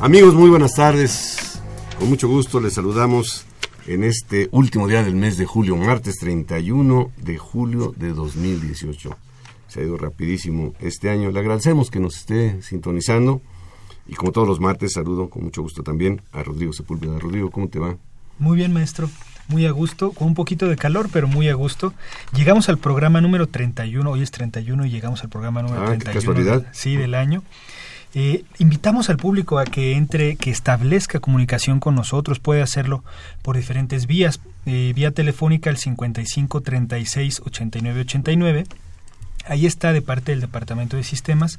Amigos, muy buenas tardes. Con mucho gusto les saludamos en este último día del mes de julio, martes 31 de julio de 2018. Se ha ido rapidísimo este año. Le agradecemos que nos esté sintonizando y como todos los martes saludo con mucho gusto también a Rodrigo Sepúlveda. Rodrigo, ¿cómo te va? Muy bien, maestro. Muy a gusto, con un poquito de calor, pero muy a gusto. Llegamos al programa número 31, hoy es 31 y llegamos al programa número ah, 31. Qué casualidad. Sí, del año. Eh, invitamos al público a que entre, que establezca comunicación con nosotros. Puede hacerlo por diferentes vías. Eh, vía telefónica al 55 36 89 89. Ahí está de parte del Departamento de Sistemas.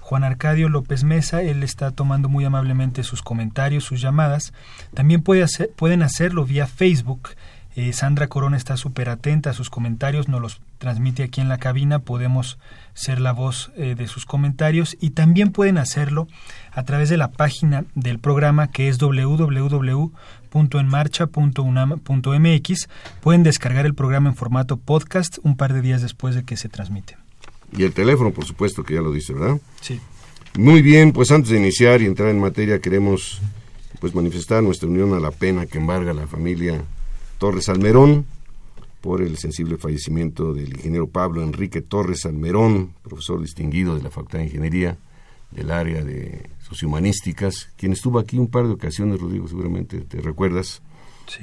Juan Arcadio López Mesa, él está tomando muy amablemente sus comentarios, sus llamadas. También puede hacer, pueden hacerlo vía Facebook eh, Sandra Corona está súper atenta a sus comentarios, nos los transmite aquí en la cabina, podemos ser la voz eh, de sus comentarios y también pueden hacerlo a través de la página del programa que es www.enmarcha.unam.mx. Pueden descargar el programa en formato podcast un par de días después de que se transmite. Y el teléfono, por supuesto, que ya lo dice, ¿verdad? Sí. Muy bien, pues antes de iniciar y entrar en materia queremos pues manifestar nuestra unión a la pena que embarga la familia Torres Almerón por el sensible fallecimiento del ingeniero Pablo Enrique Torres Almerón, profesor distinguido de la Facultad de Ingeniería del área de sociohumanísticas, quien estuvo aquí un par de ocasiones, Rodrigo, seguramente te recuerdas,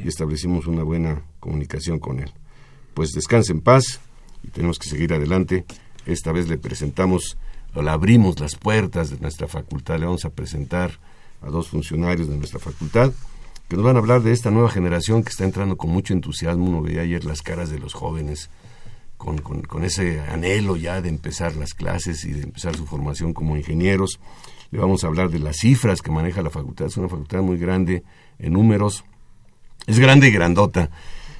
y establecimos una buena comunicación con él. Pues descanse en paz y tenemos que seguir adelante. Esta vez le presentamos, o le abrimos las puertas de nuestra facultad, le vamos a presentar a dos funcionarios de nuestra facultad que nos van a hablar de esta nueva generación que está entrando con mucho entusiasmo. Uno veía ayer las caras de los jóvenes con, con, ese anhelo ya de empezar las clases y de empezar su formación como ingenieros. Le vamos a hablar de las cifras que maneja la facultad. Es una facultad muy grande en números. Es grande y grandota.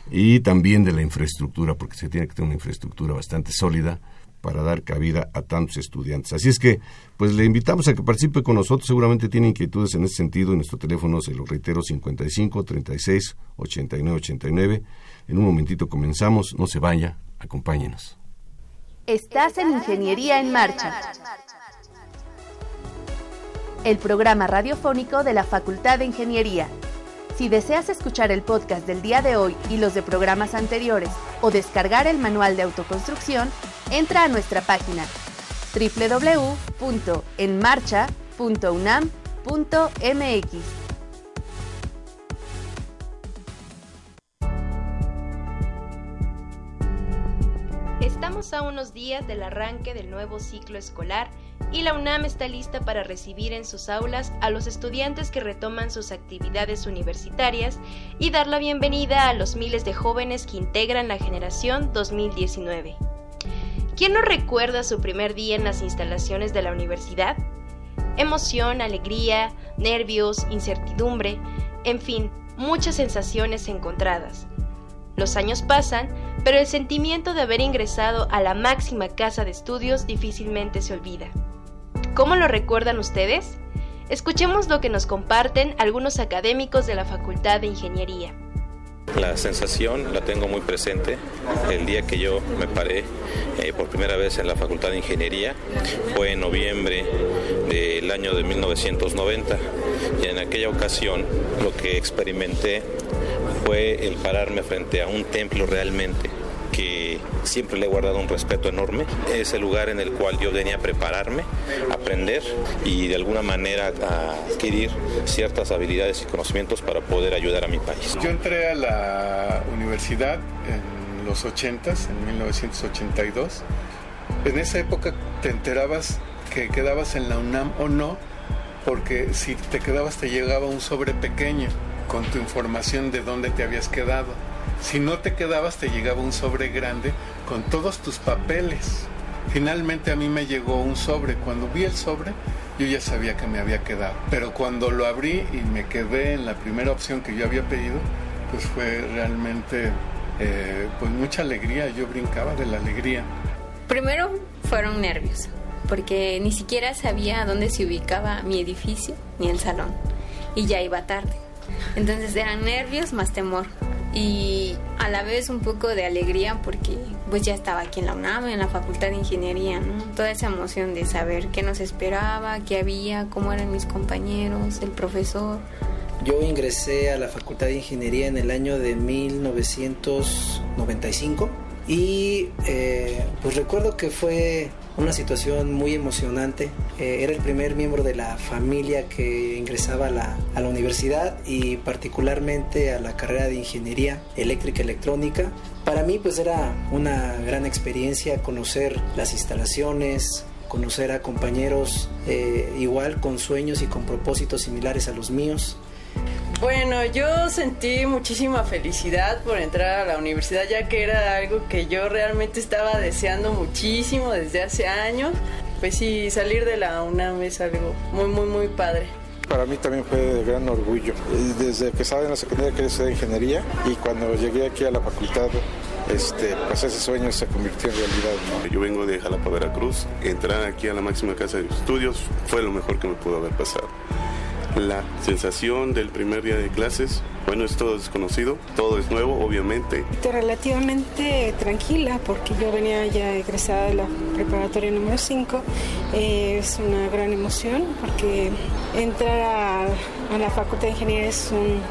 Y también de la infraestructura, porque se tiene que tener una infraestructura bastante sólida para dar cabida a tantos estudiantes. Así es que, pues le invitamos a que participe con nosotros. Seguramente tiene inquietudes en ese sentido. En nuestro teléfono se lo reitero 55 36 89 89. En un momentito comenzamos. No se vaya, acompáñenos. Estás en Ingeniería en Marcha. El programa radiofónico de la Facultad de Ingeniería. Si deseas escuchar el podcast del día de hoy y los de programas anteriores o descargar el manual de autoconstrucción, entra a nuestra página www.enmarcha.unam.mx. Estamos a unos días del arranque del nuevo ciclo escolar y la UNAM está lista para recibir en sus aulas a los estudiantes que retoman sus actividades universitarias y dar la bienvenida a los miles de jóvenes que integran la generación 2019. ¿Quién no recuerda su primer día en las instalaciones de la universidad? Emoción, alegría, nervios, incertidumbre, en fin, muchas sensaciones encontradas. Los años pasan, pero el sentimiento de haber ingresado a la máxima casa de estudios difícilmente se olvida. ¿Cómo lo recuerdan ustedes? Escuchemos lo que nos comparten algunos académicos de la Facultad de Ingeniería. La sensación la tengo muy presente. El día que yo me paré eh, por primera vez en la Facultad de Ingeniería fue en noviembre del año de 1990 y en aquella ocasión lo que experimenté fue el pararme frente a un templo realmente que siempre le he guardado un respeto enorme. Es el lugar en el cual yo venía a prepararme, aprender y de alguna manera adquirir ciertas habilidades y conocimientos para poder ayudar a mi país. Yo entré a la universidad en los 80s, en 1982. En esa época te enterabas que quedabas en la UNAM o no, porque si te quedabas te llegaba un sobre pequeño con tu información de dónde te habías quedado. Si no te quedabas te llegaba un sobre grande con todos tus papeles. Finalmente a mí me llegó un sobre. Cuando vi el sobre, yo ya sabía que me había quedado. Pero cuando lo abrí y me quedé en la primera opción que yo había pedido, pues fue realmente eh, pues mucha alegría. Yo brincaba de la alegría. Primero fueron nervios, porque ni siquiera sabía dónde se ubicaba mi edificio ni el salón. Y ya iba tarde. Entonces eran nervios más temor y a la vez un poco de alegría porque pues ya estaba aquí en la UNAM, en la Facultad de Ingeniería, ¿no? Toda esa emoción de saber qué nos esperaba, qué había, cómo eran mis compañeros, el profesor. Yo ingresé a la Facultad de Ingeniería en el año de 1995 y eh, pues recuerdo que fue una situación muy emocionante. Eh, era el primer miembro de la familia que ingresaba a la, a la, universidad y particularmente a la carrera de ingeniería eléctrica electrónica. Para mí pues era una gran experiencia conocer las instalaciones, conocer a compañeros eh, igual con sueños y con propósitos similares a los míos. Bueno, yo sentí muchísima felicidad por entrar a la universidad ya que era algo que yo realmente estaba deseando muchísimo desde hace años. Pues sí, salir de la UNAM es algo muy, muy, muy padre para mí también fue de gran orgullo. Desde que estaba en la secundaria quería estudiar ingeniería y cuando llegué aquí a la facultad, este, pues ese sueño se convirtió en realidad. Yo vengo de Jalapa, Veracruz. Entrar aquí a la máxima casa de estudios fue lo mejor que me pudo haber pasado. La sensación del primer día de clases, bueno, es todo desconocido, todo es nuevo, obviamente. Relativamente tranquila, porque yo venía ya egresada de la preparatoria número 5. Eh, es una gran emoción, porque entrar a, a, la Facultad de Ingeniería es un,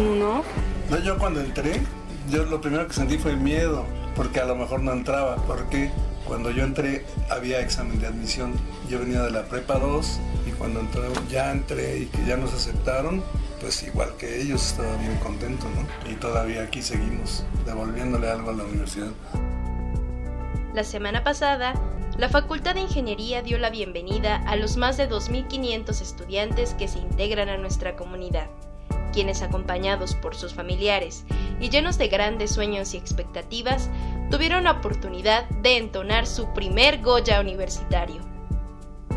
un honor. No, yo cuando entré, yo lo primero que sentí fue miedo, porque a lo mejor no entraba. porque Cuando yo entré había examen de admisión. Yo venía de la prepa 2 y cuando entré, ya entré y que ya nos aceptaron, pues igual que ellos estaba muy contento, ¿no? Y todavía aquí seguimos devolviéndole algo a la universidad. La semana pasada, la Facultad de Ingeniería dio la bienvenida a los más de 2.500 estudiantes que se integran a nuestra comunidad, quienes acompañados por sus familiares y llenos de grandes sueños y expectativas, tuvieron la oportunidad de entonar su primer Goya universitario.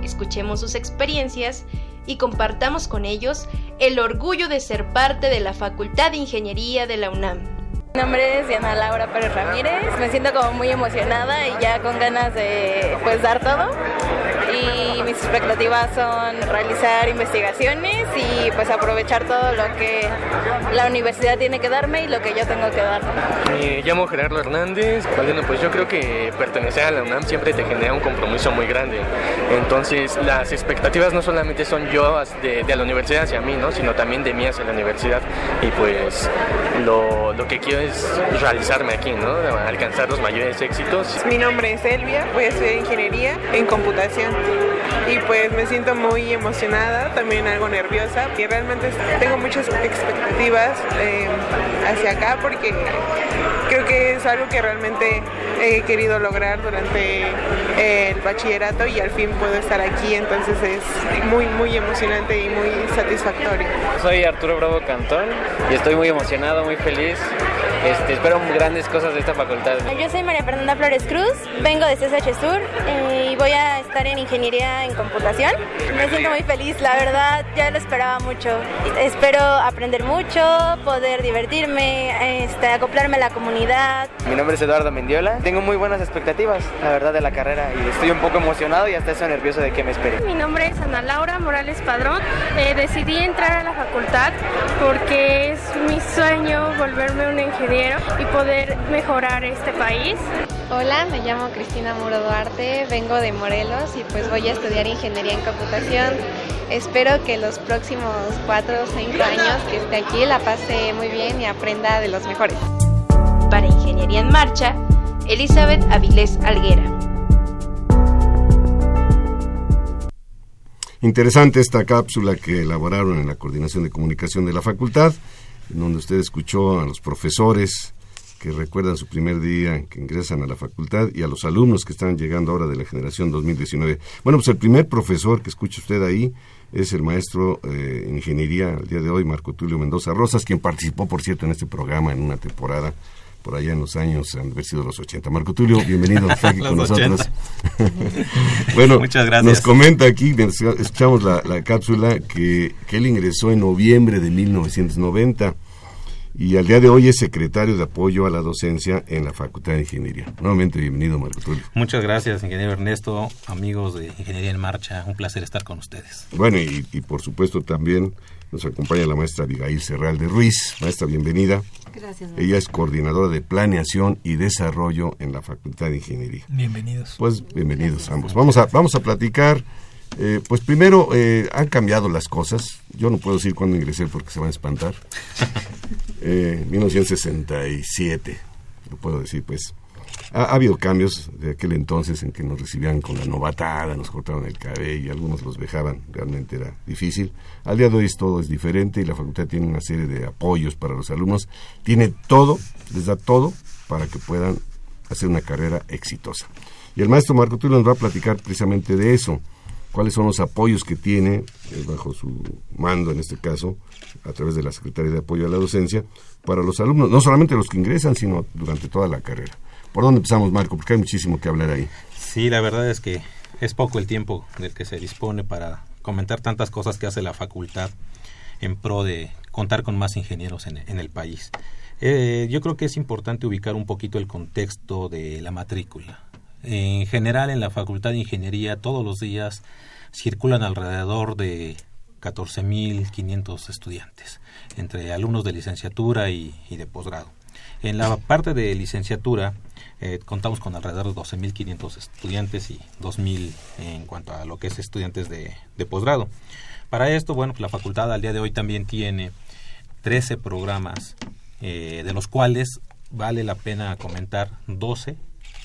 Escuchemos sus experiencias y compartamos con ellos el orgullo de ser parte de la Facultad de Ingeniería de la UNAM. Mi nombre es Diana Laura Pérez Ramírez. Me siento como muy emocionada y ya con ganas de pues dar todo. Y mis expectativas son realizar investigaciones y pues aprovechar todo lo que la universidad tiene que darme y lo que yo tengo que dar. Me llamo Gerardo Hernández. Bueno, pues yo creo que pertenecer a la UNAM siempre te genera un compromiso muy grande. Entonces las expectativas no solamente son yo de, de la universidad hacia mí, ¿no? sino también de mí hacia la universidad. Y pues lo, lo que quiero es realizarme aquí, ¿no? alcanzar los mayores éxitos. Mi nombre es Elvia, voy a estudiar ingeniería en computación y pues me siento muy emocionada, también algo nerviosa y realmente tengo muchas expectativas eh, hacia acá porque creo que es algo que realmente he querido lograr durante el bachillerato y al fin puedo estar aquí, entonces es muy muy emocionante y muy satisfactorio. Soy Arturo Bravo Cantón y estoy muy emocionado, muy feliz. Este, espero grandes cosas de esta facultad. Yo soy María Fernanda Flores Cruz, vengo de CSH Sur eh, y voy a estar en ingeniería en computación. Me siento muy feliz, la verdad, ya lo esperaba mucho. Espero aprender mucho, poder divertirme, este, acoplarme a la comunidad. Mi nombre es Eduardo Mendiola, tengo muy buenas expectativas, la verdad, de la carrera y estoy un poco emocionado y hasta eso nervioso de qué me espere. Mi nombre es Ana Laura Morales Padrón, eh, decidí entrar a la facultad porque es mi sueño volverme una ingeniera y poder mejorar este país. Hola, me llamo Cristina Muro Duarte, vengo de Morelos y pues voy a estudiar ingeniería en computación. Espero que los próximos 4 o 5 años que esté aquí la pase muy bien y aprenda de los mejores. Para Ingeniería en Marcha, Elizabeth Avilés Alguera. Interesante esta cápsula que elaboraron en la Coordinación de Comunicación de la Facultad, en donde usted escuchó a los profesores que recuerdan su primer día que ingresan a la facultad y a los alumnos que están llegando ahora de la generación 2019. Bueno, pues el primer profesor que escucha usted ahí es el maestro eh, en ingeniería al día de hoy, Marco Tulio Mendoza Rosas, quien participó, por cierto, en este programa en una temporada por allá en los años, han haber sido los 80. Marco Tulio, bienvenido aquí con nosotros. bueno, Muchas gracias. nos comenta aquí, escuchamos la, la cápsula, que, que él ingresó en noviembre de 1990 y al día de hoy es secretario de apoyo a la docencia en la Facultad de Ingeniería. Nuevamente, bienvenido, Marco Tulio. Muchas gracias, ingeniero Ernesto, amigos de Ingeniería en Marcha, un placer estar con ustedes. Bueno, y, y por supuesto también nos acompaña la maestra Abigail Serral de Ruiz. Maestra, bienvenida. Gracias. Ella es coordinadora de planeación y desarrollo en la Facultad de Ingeniería. Bienvenidos. Pues bienvenidos ambos. Vamos a, vamos a platicar. Eh, pues primero, eh, han cambiado las cosas. Yo no puedo decir cuándo ingresé porque se van a espantar. Eh, 1967, lo puedo decir, pues. Ha, ha, habido cambios de aquel entonces en que nos recibían con la novatada, nos cortaron el cabello, y algunos los dejaban, realmente era difícil. Al día de hoy todo es diferente y la facultad tiene una serie de apoyos para los alumnos, tiene todo, les da todo para que puedan hacer una carrera exitosa. Y el maestro Marco Tulio nos va a platicar precisamente de eso, cuáles son los apoyos que tiene, eh, bajo su mando en este caso, a través de la Secretaría de Apoyo a la Docencia, para los alumnos, no solamente los que ingresan, sino durante toda la carrera. ¿Por dónde empezamos, Marco? Porque hay muchísimo que hablar ahí. Sí, la verdad es que es poco el tiempo del que se dispone para comentar tantas cosas que hace la facultad en pro de contar con más ingenieros en, en el país. Eh, yo creo que es importante ubicar un poquito el contexto de la matrícula. En general, en la Facultad de Ingeniería, todos los días circulan alrededor de 14.500 estudiantes, entre alumnos de licenciatura y, y de posgrado. En la parte de licenciatura eh, contamos con alrededor de 12.500 estudiantes y 2.000 en cuanto a lo que es estudiantes de, de posgrado. Para esto, bueno, pues la facultad al día de hoy también tiene 13 programas, eh, de los cuales vale la pena comentar 12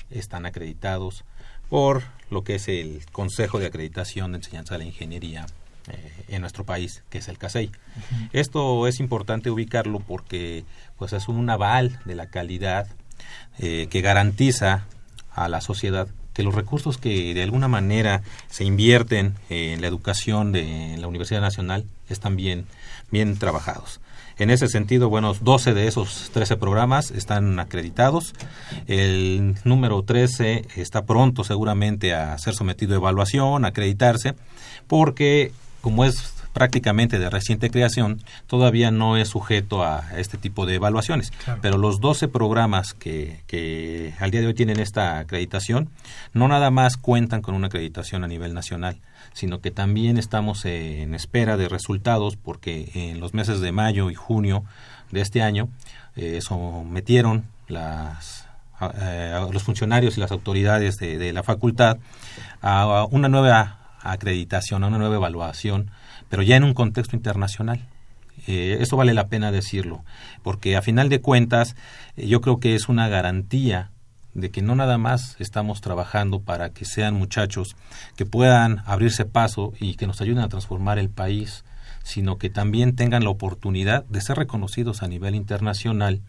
están acreditados por lo que es el Consejo de Acreditación de Enseñanza de la Ingeniería eh, en nuestro país, que es el CASEI. Uh -huh. Esto es importante ubicarlo porque pues es un aval de la calidad eh, que garantiza a la sociedad que los recursos que de alguna manera se invierten en la educación de la Universidad Nacional están bien, bien trabajados. En ese sentido, bueno, 12 de esos 13 programas están acreditados. El número 13 está pronto seguramente a ser sometido a evaluación, a acreditarse, porque como es prácticamente de reciente creación, todavía no es sujeto a este tipo de evaluaciones. Claro. Pero los 12 programas que, que al día de hoy tienen esta acreditación, no nada más cuentan con una acreditación a nivel nacional, sino que también estamos en espera de resultados porque en los meses de mayo y junio de este año eh, sometieron las, eh, a los funcionarios y las autoridades de, de la facultad a una nueva acreditación, a una nueva evaluación, pero ya en un contexto internacional. Eh, eso vale la pena decirlo, porque a final de cuentas eh, yo creo que es una garantía de que no nada más estamos trabajando para que sean muchachos que puedan abrirse paso y que nos ayuden a transformar el país, sino que también tengan la oportunidad de ser reconocidos a nivel internacional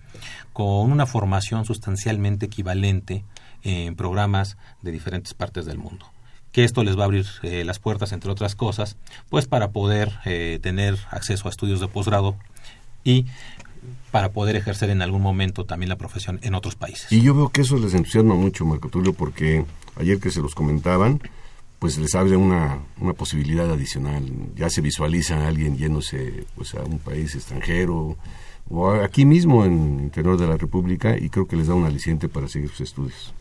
con una formación sustancialmente equivalente en programas de diferentes partes del mundo que esto les va a abrir eh, las puertas, entre otras cosas, pues para poder eh, tener acceso a estudios de posgrado y para poder ejercer en algún momento también la profesión en otros países. Y yo veo que eso les entusiasma mucho, Marco Tulio, porque ayer que se los comentaban, pues les abre una, una posibilidad adicional. Ya se visualiza a alguien yéndose pues, a un país extranjero o aquí mismo en el interior de la República y creo que les da un aliciente para seguir sus estudios.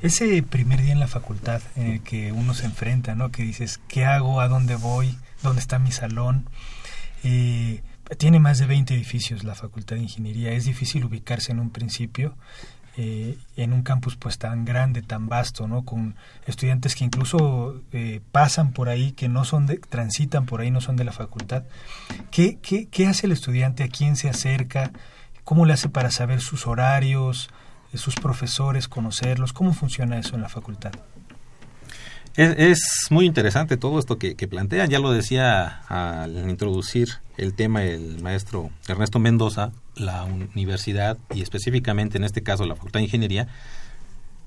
Ese primer día en la facultad en el que uno se enfrenta, ¿no? Que dices, ¿qué hago? ¿A dónde voy? ¿Dónde está mi salón? Eh, tiene más de 20 edificios la Facultad de Ingeniería. Es difícil ubicarse en un principio eh, en un campus pues tan grande, tan vasto, ¿no? Con estudiantes que incluso eh, pasan por ahí, que no son de, transitan por ahí, no son de la facultad. ¿Qué, qué, qué hace el estudiante? ¿A quién se acerca? ¿Cómo le hace para saber sus horarios? Sus profesores, conocerlos? ¿Cómo funciona eso en la facultad? Es, muy interesante todo esto que, que, plantean. Ya lo decía al introducir el tema el maestro Ernesto Mendoza, la universidad y específicamente en este caso la Facultad de Ingeniería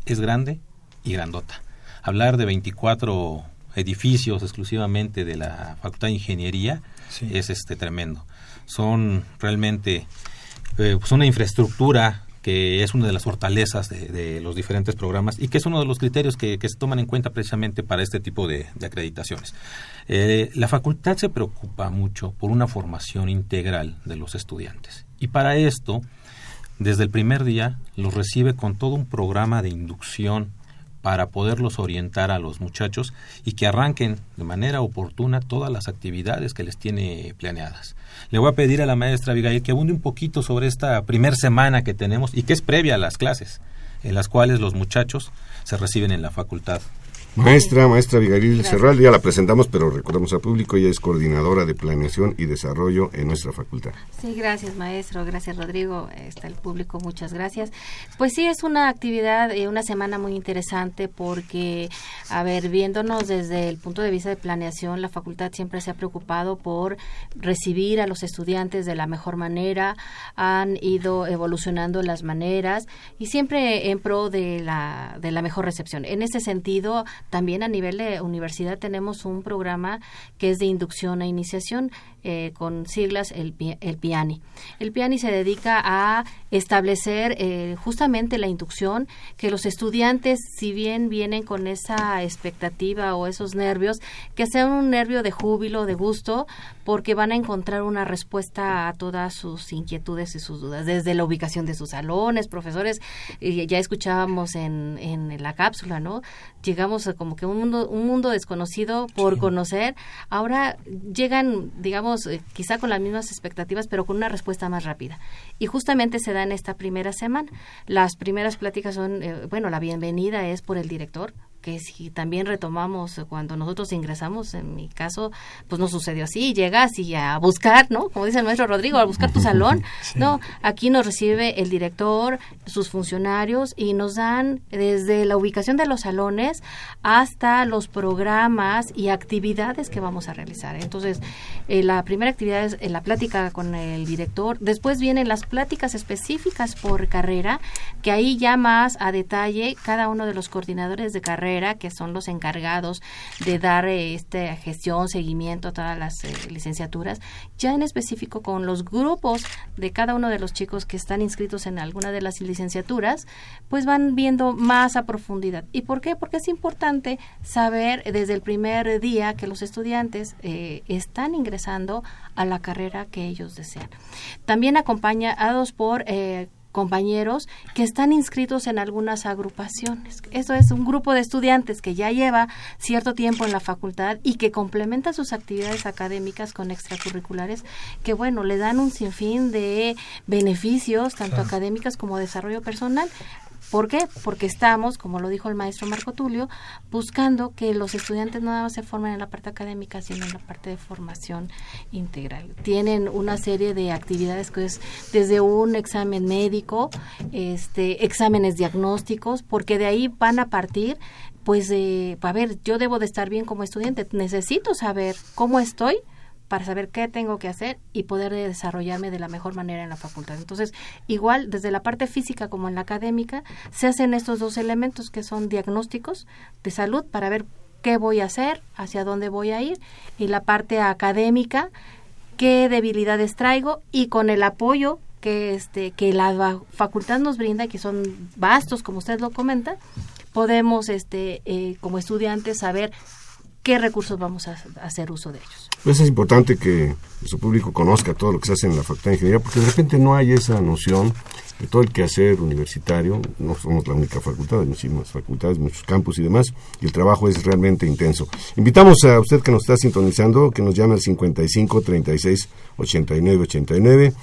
es grande y grandota. Hablar de 24 edificios exclusivamente de la Facultad de Ingeniería es este tremendo. Son realmente eh, pues una infraestructura que es una de las fortalezas de, los diferentes programas y que es uno de los criterios que, se toman en cuenta precisamente para este tipo de, acreditaciones. Eh, la facultad se preocupa mucho por una formación integral de los estudiantes y para esto, desde el primer día, los recibe con todo un programa de inducción para poderlos orientar a los muchachos y que arranquen de manera oportuna todas las actividades que les tiene planeadas. Le voy a pedir a la maestra Abigail que abunde un poquito sobre esta primer semana que tenemos y que es previa a las clases, en las cuales los muchachos se reciben en la facultad Maestra, maestra Abigail Serral, ya la presentamos, pero recordamos al público, ella es coordinadora de planeación y desarrollo en nuestra facultad. Sí, gracias maestro, gracias Rodrigo, está el público, muchas gracias. Pues sí, es una actividad, y una semana muy interesante porque, a ver, viéndonos desde el punto de vista de planeación, la facultad siempre se ha preocupado por recibir a los estudiantes de la mejor manera, han ido evolucionando las maneras y siempre en pro de la, de la mejor recepción. En ese sentido, también a nivel de universidad tenemos un programa que es de inducción e iniciación eh, con siglas el, el PIANI. El PIANI se dedica a establecer eh, justamente la inducción que los estudiantes, si bien vienen con esa expectativa o esos nervios, que sea un nervio de júbilo, de gusto, porque van a encontrar una respuesta a todas sus inquietudes y sus dudas, desde la ubicación de sus salones, profesores, ya escuchábamos en, en la cápsula, ¿no? Llegamos a como que un mundo, un mundo desconocido por conocer, ahora llegan, digamos, eh, quizá con las mismas expectativas, pero con una respuesta más rápida. Y justamente se da en esta primera semana. Las primeras pláticas son, eh, bueno, la bienvenida es por el director, que si también retomamos cuando nosotros ingresamos, en mi caso, pues no sucedió así, llegas y a buscar, ¿no? Como dice el maestro Rodrigo, a buscar tu salón, ¿no? Aquí nos recibe el director, sus funcionarios y nos dan desde la ubicación de los salones hasta los programas y actividades que vamos a realizar. Entonces, eh, la primera actividad es eh, la plática con el director, después vienen las pláticas específicas por carrera, que ahí ya más a detalle cada uno de los coordinadores de carrera que son los encargados de dar esta gestión, seguimiento a todas las eh, licenciaturas, ya en específico con los grupos de cada uno de los chicos que están inscritos en alguna de las licenciaturas, pues van viendo más a profundidad. ¿Y por qué? Porque es importante saber desde el primer día que los estudiantes eh, están ingresando a la carrera que ellos desean. También acompañados por eh, compañeros que están inscritos en algunas agrupaciones. Eso es un grupo de estudiantes que ya lleva cierto tiempo en la facultad y que complementa sus actividades académicas con extracurriculares que, bueno, le dan un sinfín de beneficios, tanto académicas como desarrollo personal. ¿Por qué? Porque estamos, como lo dijo el maestro Marco Tulio, buscando que los estudiantes no nada se formen en la parte académica, sino en la parte de formación integral. Tienen una serie de actividades que es desde un examen médico, este, exámenes diagnósticos, porque de ahí van a partir pues de, a ver, yo debo de estar bien como estudiante, necesito saber cómo estoy para saber qué tengo que hacer y poder desarrollarme de la mejor manera en la facultad. Entonces, igual desde la parte física como en la académica, se hacen estos dos elementos que son diagnósticos de salud para ver qué voy a hacer, hacia dónde voy a ir, y la parte académica, qué debilidades traigo y con el apoyo que este que la facultad nos brinda, que son vastos, como usted lo comenta, podemos este eh, como estudiantes saber qué recursos vamos a, hacer uso de ellos. Pues es importante que su público conozca todo lo que se hace en la Facultad de Ingeniería, porque de repente no hay esa noción de todo el quehacer universitario. No somos la única facultad, hay muchísimas facultades, muchos campus y demás, y el trabajo es realmente intenso. Invitamos a usted que nos está sintonizando, que nos llame al 55 36 89 89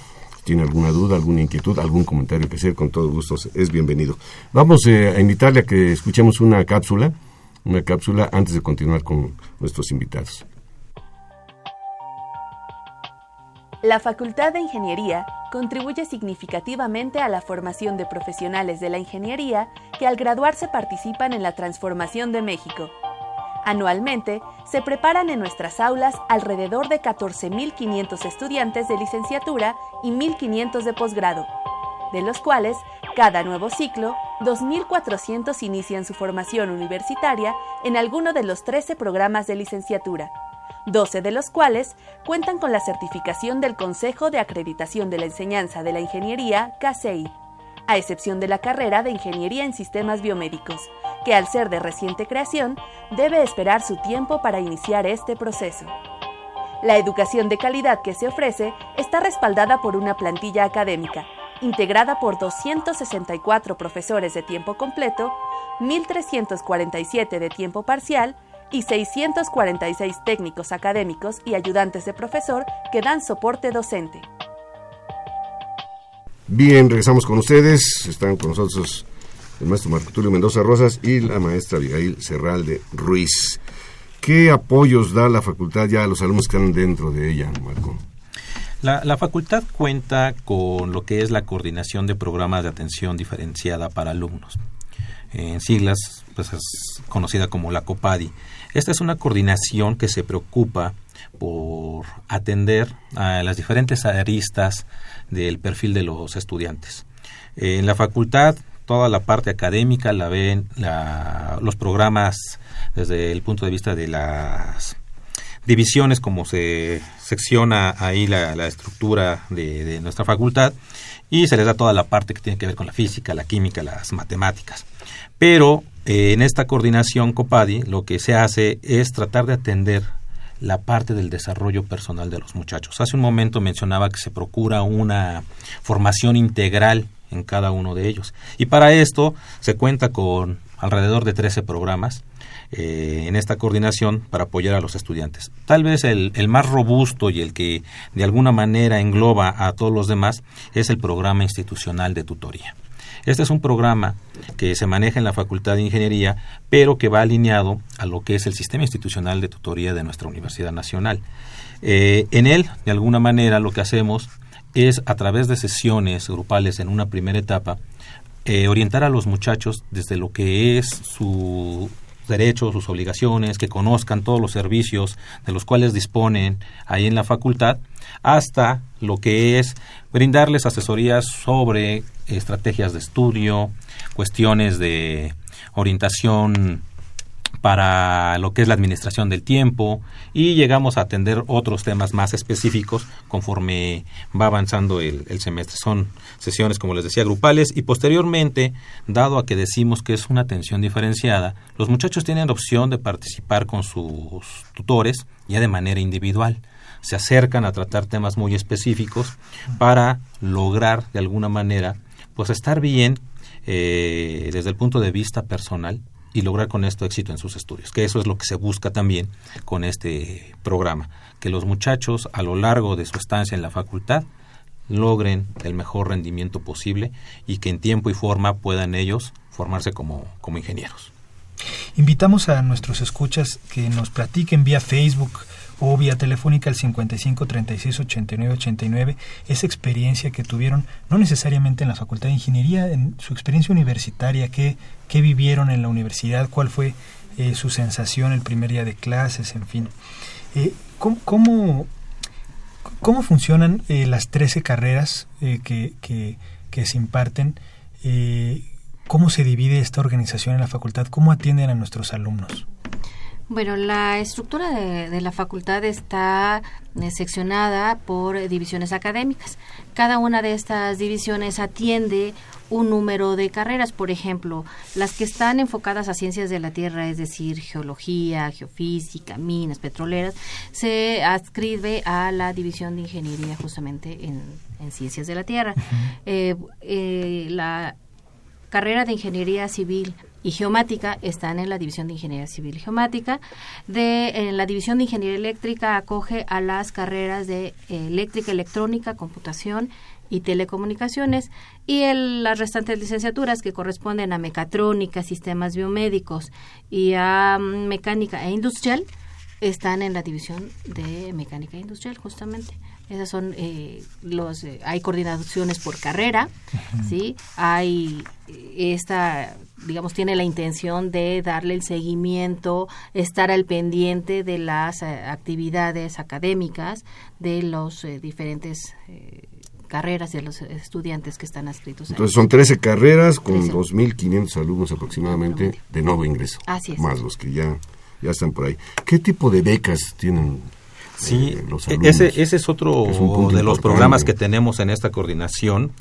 tiene alguna duda, alguna inquietud, algún comentario que hacer, con todo gusto es bienvenido. Vamos eh, a invitarle a que escuchemos una cápsula una cápsula antes de continuar con nuestros invitados. La Facultad de Ingeniería contribuye significativamente a la formación de profesionales de la ingeniería que al graduarse participan en la transformación de México. Anualmente, se preparan en nuestras aulas alrededor de 14.500 estudiantes de licenciatura y 1.500 de posgrado, de los cuales, cada nuevo ciclo, 2.400 inician su formación universitaria en alguno de los 13 programas de licenciatura. 12 de los cuales cuentan con la certificación del Consejo de Acreditación de la Enseñanza de la Ingeniería, CASEI, a excepción de la carrera de Ingeniería en Sistemas Biomédicos, que al ser de reciente creación, debe esperar su tiempo para iniciar este proceso. La educación de calidad que se ofrece está respaldada por una plantilla académica, integrada por 264 profesores de tiempo completo, 1.347 de tiempo parcial y 646 técnicos académicos y ayudantes de profesor que dan soporte docente. Bien, regresamos con ustedes. Están con nosotros el maestro Marco Tulio Mendoza Rosas y la maestra Abigail Serralde Ruiz. ¿Qué apoyos da la facultad ya a los alumnos que están dentro de ella, Marco? La, la, facultad cuenta con lo que es la coordinación de programas de atención diferenciada para alumnos. En siglas, pues es conocida como la COPADI. Esta es una coordinación que se preocupa por atender a las diferentes aristas del perfil de los estudiantes. En la facultad, toda la parte académica la ven los programas desde el punto de vista de las divisiones, como se secciona ahí la, estructura de, de, nuestra facultad, y se les da toda la parte que tiene que ver con la física, la química, las matemáticas. Pero eh, en esta coordinación COPADI lo que se hace es tratar de atender la parte del desarrollo personal de los muchachos. Hace un momento mencionaba que se procura una formación integral en cada uno de ellos. Y para esto se cuenta con alrededor de 13 programas eh, en esta coordinación para apoyar a los estudiantes. Tal vez el, más robusto y el que de alguna manera engloba a todos los demás es el programa institucional de tutoría. Este es un programa que se maneja en la Facultad de Ingeniería, pero que va alineado a lo que es el sistema institucional de tutoría de nuestra Universidad Nacional. Eh, en él, de alguna manera, lo que hacemos es, a través de sesiones grupales en una primera etapa, eh, orientar a los muchachos desde lo que es su derechos, sus obligaciones, que conozcan todos los servicios de los cuales disponen ahí en la facultad, hasta lo que es brindarles asesorías sobre estrategias de estudio, cuestiones de orientación para lo que es la administración del tiempo y llegamos a atender otros temas más específicos conforme va avanzando el, semestre. Son sesiones, como les decía, grupales y posteriormente, dado a que decimos que es una atención diferenciada, los muchachos tienen la opción de participar con sus tutores ya de manera individual. Se acercan a tratar temas muy específicos para lograr de alguna manera pues estar bien eh, desde el punto de vista personal y lograr con esto éxito en sus estudios, que eso es lo que se busca también con este programa, que los muchachos a lo largo de su estancia en la facultad logren el mejor rendimiento posible y que en tiempo y forma puedan ellos formarse como, como ingenieros. Invitamos a nuestros escuchas que nos platiquen vía Facebook, o vía telefónica al 55 36 89 89 esa experiencia que tuvieron, no necesariamente en la Facultad de Ingeniería, en su experiencia universitaria, qué, qué vivieron en la universidad, cuál fue eh, su sensación el primer día de clases, en fin. Eh, ¿cómo, cómo, cómo, funcionan eh, las 13 carreras eh, que, que, que, se imparten? Eh, ¿Cómo se divide esta organización en la facultad? ¿Cómo atienden a nuestros alumnos? Bueno, la estructura de, de, la facultad está eh, seccionada por divisiones académicas. Cada una de estas divisiones atiende un número de carreras, por ejemplo, las que están enfocadas a ciencias de la Tierra, es decir, geología, geofísica, minas, petroleras, se adscribe a la división de ingeniería justamente en, en ciencias de la Tierra. Uh -huh. eh, eh, la carrera de ingeniería civil y geomática están en la división de ingeniería civil y geomática. De en la división de ingeniería eléctrica acoge a las carreras de eh, eléctrica, electrónica, computación y telecomunicaciones y el, las restantes licenciaturas que corresponden a mecatrónica, sistemas biomédicos y a um, mecánica e industrial están en la división de mecánica industrial, justamente. Esas son eh, los eh, hay coordinaciones por carrera, sí, hay eh, esta digamos tiene la intención de darle el seguimiento, estar al pendiente de las actividades académicas de los diferentes carreras de los estudiantes que están adscritos. Entonces son 13 carreras con 2.500 alumnos aproximadamente de nuevo ingreso. Así es. Más los que ya, ya están por ahí. ¿Qué tipo de becas tienen Sí, eh, e-, ese, ese es otro de los programas que tenemos en esta coordinación.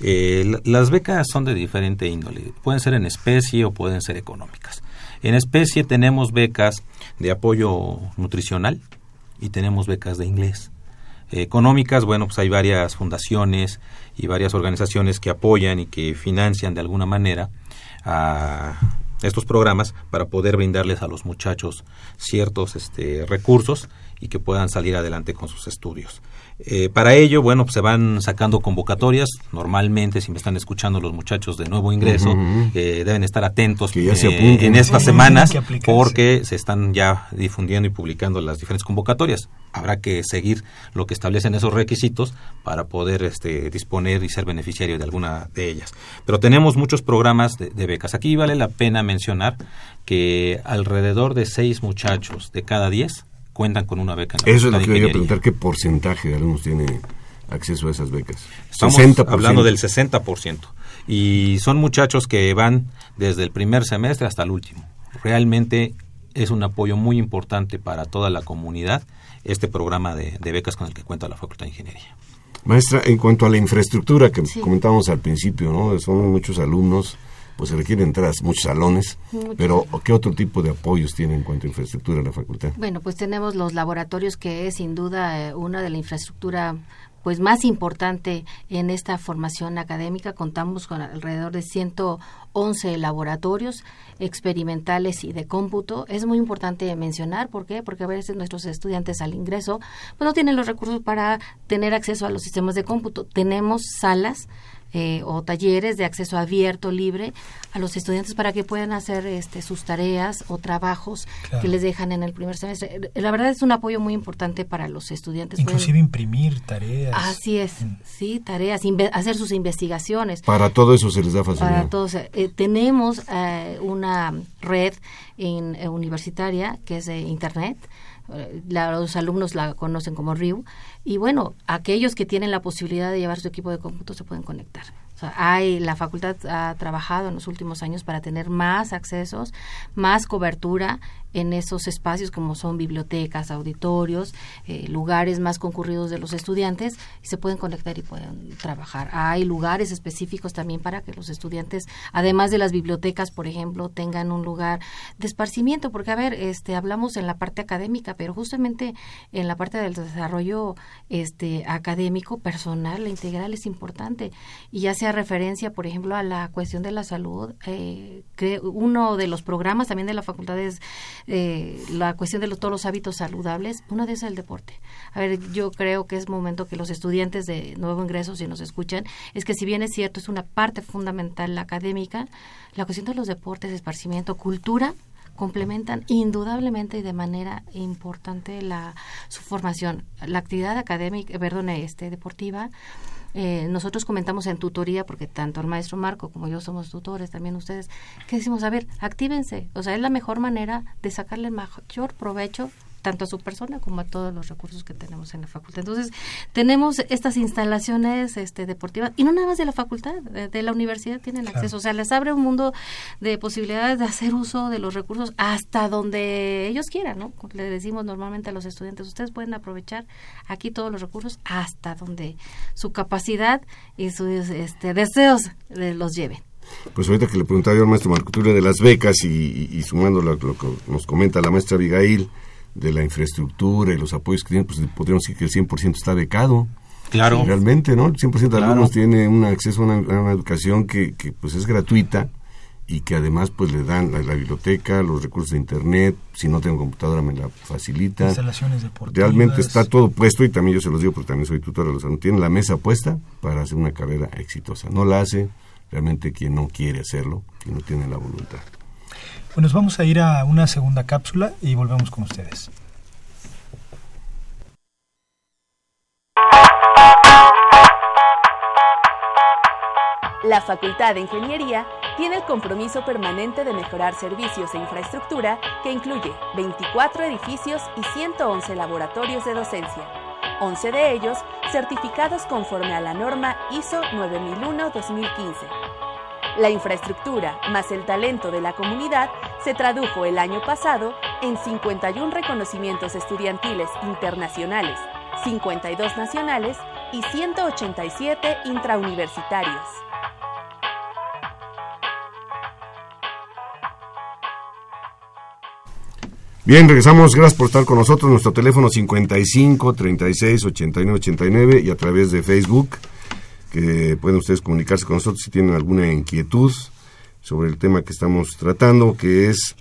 Eh, las becas son de diferente índole, pueden ser en especie o pueden ser económicas. En especie tenemos becas de apoyo nutricional y tenemos becas de inglés. económicas, bueno, pues hay varias fundaciones y varias organizaciones que apoyan y que financian de alguna manera a estos programas para poder brindarles a los muchachos ciertos este, recursos y que puedan salir adelante con sus estudios. Eh, para ello, bueno, pues se van sacando convocatorias. Normalmente, si me están escuchando los muchachos de nuevo ingreso, eh, deben estar atentos eh, en estas semanas porque se están ya difundiendo y publicando las diferentes convocatorias. Habrá que seguir lo que establecen esos requisitos para poder este, disponer y ser beneficiario de alguna de ellas. Pero tenemos muchos programas de, de becas. Aquí vale la pena mencionar que alrededor de seis muchachos de cada diez cuentan con una beca. Eso es lo que quería preguntar, ¿qué porcentaje de alumnos tiene acceso a esas becas? Estamos hablando del 60%. Y son muchachos que van desde el primer semestre hasta el último. Realmente es un apoyo muy importante para toda la comunidad este programa de, becas con el que cuenta la Facultad de Ingeniería. Maestra, en cuanto a la infraestructura que comentábamos al principio, ¿no? Son muchos alumnos, pues se requieren entrar muchos salones, pero ¿qué otro tipo de apoyos tiene en cuanto a infraestructura la facultad? Bueno, pues tenemos los laboratorios que es sin duda eh, una de la infraestructura pues más importante en esta formación académica. Contamos con alrededor de 111 laboratorios experimentales y de cómputo. Es muy importante mencionar, ¿por qué? Porque a veces nuestros estudiantes al ingreso pues no tienen los recursos para tener acceso a los sistemas de cómputo. Tenemos salas eh, o talleres de acceso abierto, libre, a los estudiantes para que puedan hacer este, sus tareas o trabajos que les dejan en el primer semestre. La verdad es un apoyo muy importante para los estudiantes. Inclusive imprimir tareas. Así es, mm. sí, tareas, hacer sus investigaciones. Para todo eso se les da facilidad. Para todos. Eh, tenemos eh, una red en, universitaria que es de Internet, los alumnos la conocen como RIU, y bueno, aquellos que tienen la posibilidad de llevar su equipo de cómputo se pueden conectar. Hay, la facultad ha trabajado en los últimos años para tener más accesos, más cobertura en esos espacios como son bibliotecas, auditorios, eh, lugares más concurridos de los estudiantes y se pueden conectar y pueden trabajar. Hay lugares específicos también para que los estudiantes, además de las bibliotecas, por ejemplo, tengan un lugar de esparcimiento, porque a ver, este hablamos en la parte académica, pero justamente en la parte del desarrollo este académico personal, integral es importante y ya sea referencia, por ejemplo, a la cuestión de la salud. Eh, uno de los programas también de la facultad es eh, la cuestión de todos los hábitos saludables. Uno de esos es el deporte. A ver, yo creo que es momento que los estudiantes de nuevo ingreso, si nos escuchan, es que si bien es cierto, es una parte fundamental la académica, la cuestión de los deportes, esparcimiento, cultura, complementan indudablemente y de manera importante la su formación la actividad académica perdón este deportiva eh, nosotros comentamos en tutoría, porque tanto el maestro Marco como yo somos tutores, también ustedes, que decimos, a ver, actívense, o sea, es la mejor manera de sacarle el mayor provecho tanto a su persona como a todos los recursos que tenemos en la facultad. Entonces, tenemos estas instalaciones este, deportivas, y no nada más de la facultad, de, la universidad tienen acceso, o sea, les abre un mundo de posibilidades de hacer uso de los recursos hasta donde ellos quieran, ¿no? Le decimos normalmente a los estudiantes, ustedes pueden aprovechar aquí todos los recursos hasta donde su capacidad y sus este, deseos los lleven. Pues ahorita que le preguntaba yo al maestro Marco Tulio de las becas y, sumando lo, lo, que nos comenta la maestra Abigail, de la infraestructura y los apoyos que tienen, pues podríamos decir que el 100% está becado. Claro. Realmente, ¿no? El 100% de alumnos tiene un acceso a una, educación que, que, pues es gratuita y que además pues le dan la, la, biblioteca, los recursos de internet, si no tengo computadora me la facilita. Instalaciones deportivas. Realmente está todo puesto y también yo se los digo porque también soy tutor de los alumnos, tiene la mesa puesta para hacer una carrera exitosa. No la hace realmente quien no quiere hacerlo, quien no tiene la voluntad. Bueno, nos vamos a ir a una segunda cápsula y volvemos con ustedes. La Facultad de Ingeniería tiene el compromiso permanente de mejorar servicios e infraestructura que incluye 24 edificios y 111 laboratorios de docencia, 11 de ellos certificados conforme a la norma ISO 9001-2015. La infraestructura más el talento de la comunidad se tradujo el año pasado en 51 reconocimientos estudiantiles internacionales, 52 nacionales y 187 intrauniversitarios. Bien, regresamos. Gracias por estar con nosotros. Nuestro teléfono 55 36 89 89 y a través de Facebook, que pueden ustedes comunicarse con nosotros si tienen alguna inquietud sobre el tema que estamos tratando, que es,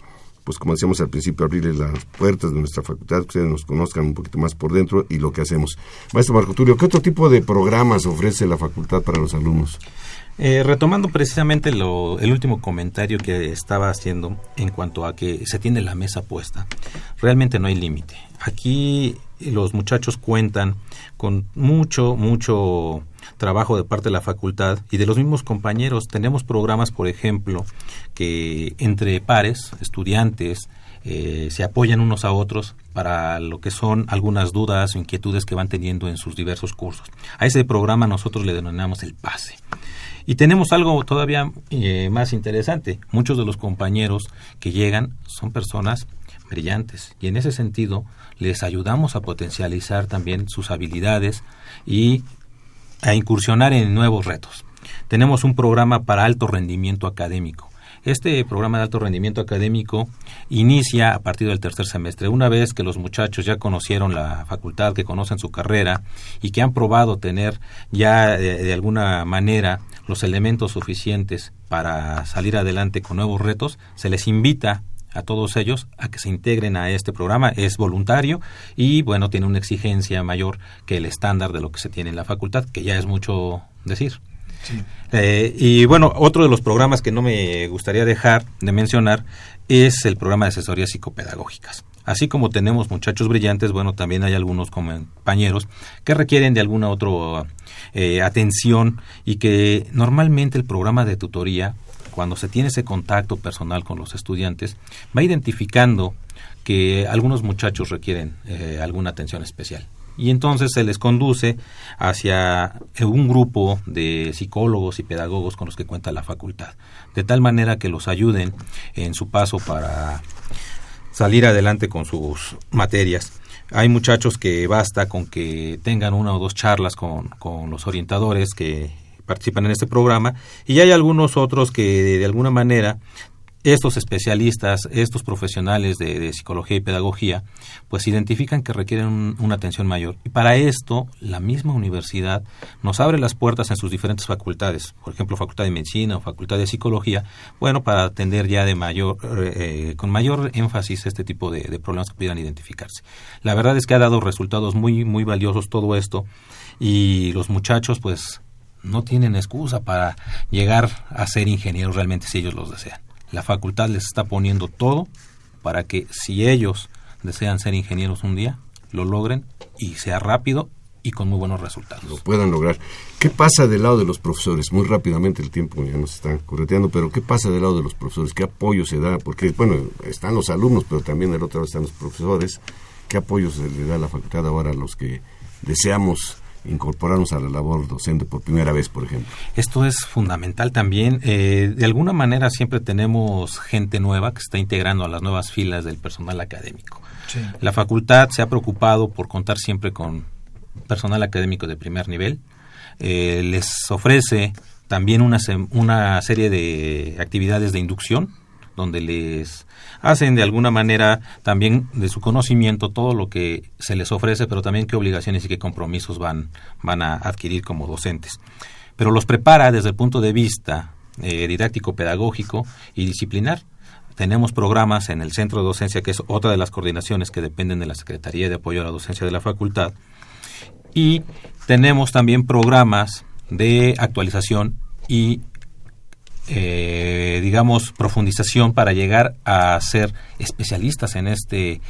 pues como decíamos al principio, abrirles las puertas de nuestra facultad, que ustedes nos conozcan un poquito más por dentro y lo que hacemos. Maestro Marco Tulio, ¿qué otro tipo de programas ofrece la facultad para los alumnos? Eh, retomando precisamente lo, el último comentario que estaba haciendo en cuanto a que se tiene la mesa puesta, realmente no hay límite. Aquí los muchachos cuentan con mucho, mucho trabajo de parte de la facultad y de los mismos compañeros. Tenemos programas, por ejemplo, que entre pares, estudiantes, eh, se apoyan unos a otros para lo que son algunas dudas o inquietudes que van teniendo en sus diversos cursos. A ese programa nosotros le denominamos el PASE. Y tenemos algo todavía eh, más interesante. Muchos de los compañeros que llegan son personas brillantes y en ese sentido les ayudamos a potencializar también sus habilidades y a incursionar en nuevos retos. Tenemos un programa para alto rendimiento académico. Este programa de alto rendimiento académico inicia a partir del tercer semestre. Una vez que los muchachos ya conocieron la facultad, que conocen su carrera y que han probado tener ya de, de alguna manera los elementos suficientes para salir adelante con nuevos retos, se les invita a todos ellos a que se integren a este programa. Es voluntario y, bueno, tiene una exigencia mayor que el estándar de lo que se tiene en la facultad, que ya es mucho decir. Eh, y bueno, otro de los programas que no me gustaría dejar de mencionar es el programa de asesorías psicopedagógicas. Así como tenemos muchachos brillantes, bueno, también hay algunos compañeros que requieren de alguna otra eh, atención y que normalmente el programa de tutoría, cuando se tiene ese contacto personal con los estudiantes, va identificando que algunos muchachos requieren eh, alguna atención especial y entonces se les conduce hacia un grupo de psicólogos y pedagogos con los que cuenta la facultad, de tal manera que los ayuden en su paso para salir adelante con sus materias. Hay muchachos que basta con que tengan una o dos charlas con, con los orientadores que participan en este programa y hay algunos otros que de alguna manera estos especialistas, estos profesionales de, psicología y pedagogía, pues identifican que requieren una atención mayor. Y para esto, la misma universidad nos abre las puertas en sus diferentes facultades, por ejemplo, Facultad de Medicina o Facultad de Psicología, bueno, para atender ya de mayor, eh, con mayor énfasis este tipo de, de, problemas que pudieran identificarse. La verdad es que ha dado resultados muy, muy valiosos todo esto y los muchachos, pues, no tienen excusa para llegar a ser ingenieros realmente si ellos los desean la facultad les está poniendo todo para que si ellos desean ser ingenieros un día, lo logren y sea rápido y con muy buenos resultados. Lo puedan lograr. ¿Qué pasa del lado de los profesores? Muy rápidamente el tiempo ya nos está correteando, pero ¿qué pasa del lado de los profesores? ¿Qué apoyo se da? Porque, bueno, están los alumnos, pero también del otro lado están los profesores. ¿Qué apoyo se le da a la facultad ahora a los que deseamos incorporarnos a la labor docente por primera vez, por ejemplo. Esto es fundamental también. Eh, de alguna manera siempre tenemos gente nueva que está integrando a las nuevas filas del personal académico. La facultad se ha preocupado por contar siempre con personal académico de primer nivel. Eh, les ofrece también una, una serie de actividades de inducción donde les hacen de alguna manera también de su conocimiento todo lo que se les ofrece, pero también qué obligaciones y qué compromisos van, van a adquirir como docentes. Pero los prepara desde el punto de vista eh, didáctico, pedagógico y disciplinar. Tenemos programas en el centro de docencia, que es otra de las coordinaciones que dependen de la Secretaría de Apoyo a la Docencia de la Facultad. Y tenemos también programas de actualización y eh, digamos, profundización para llegar a ser especialistas en este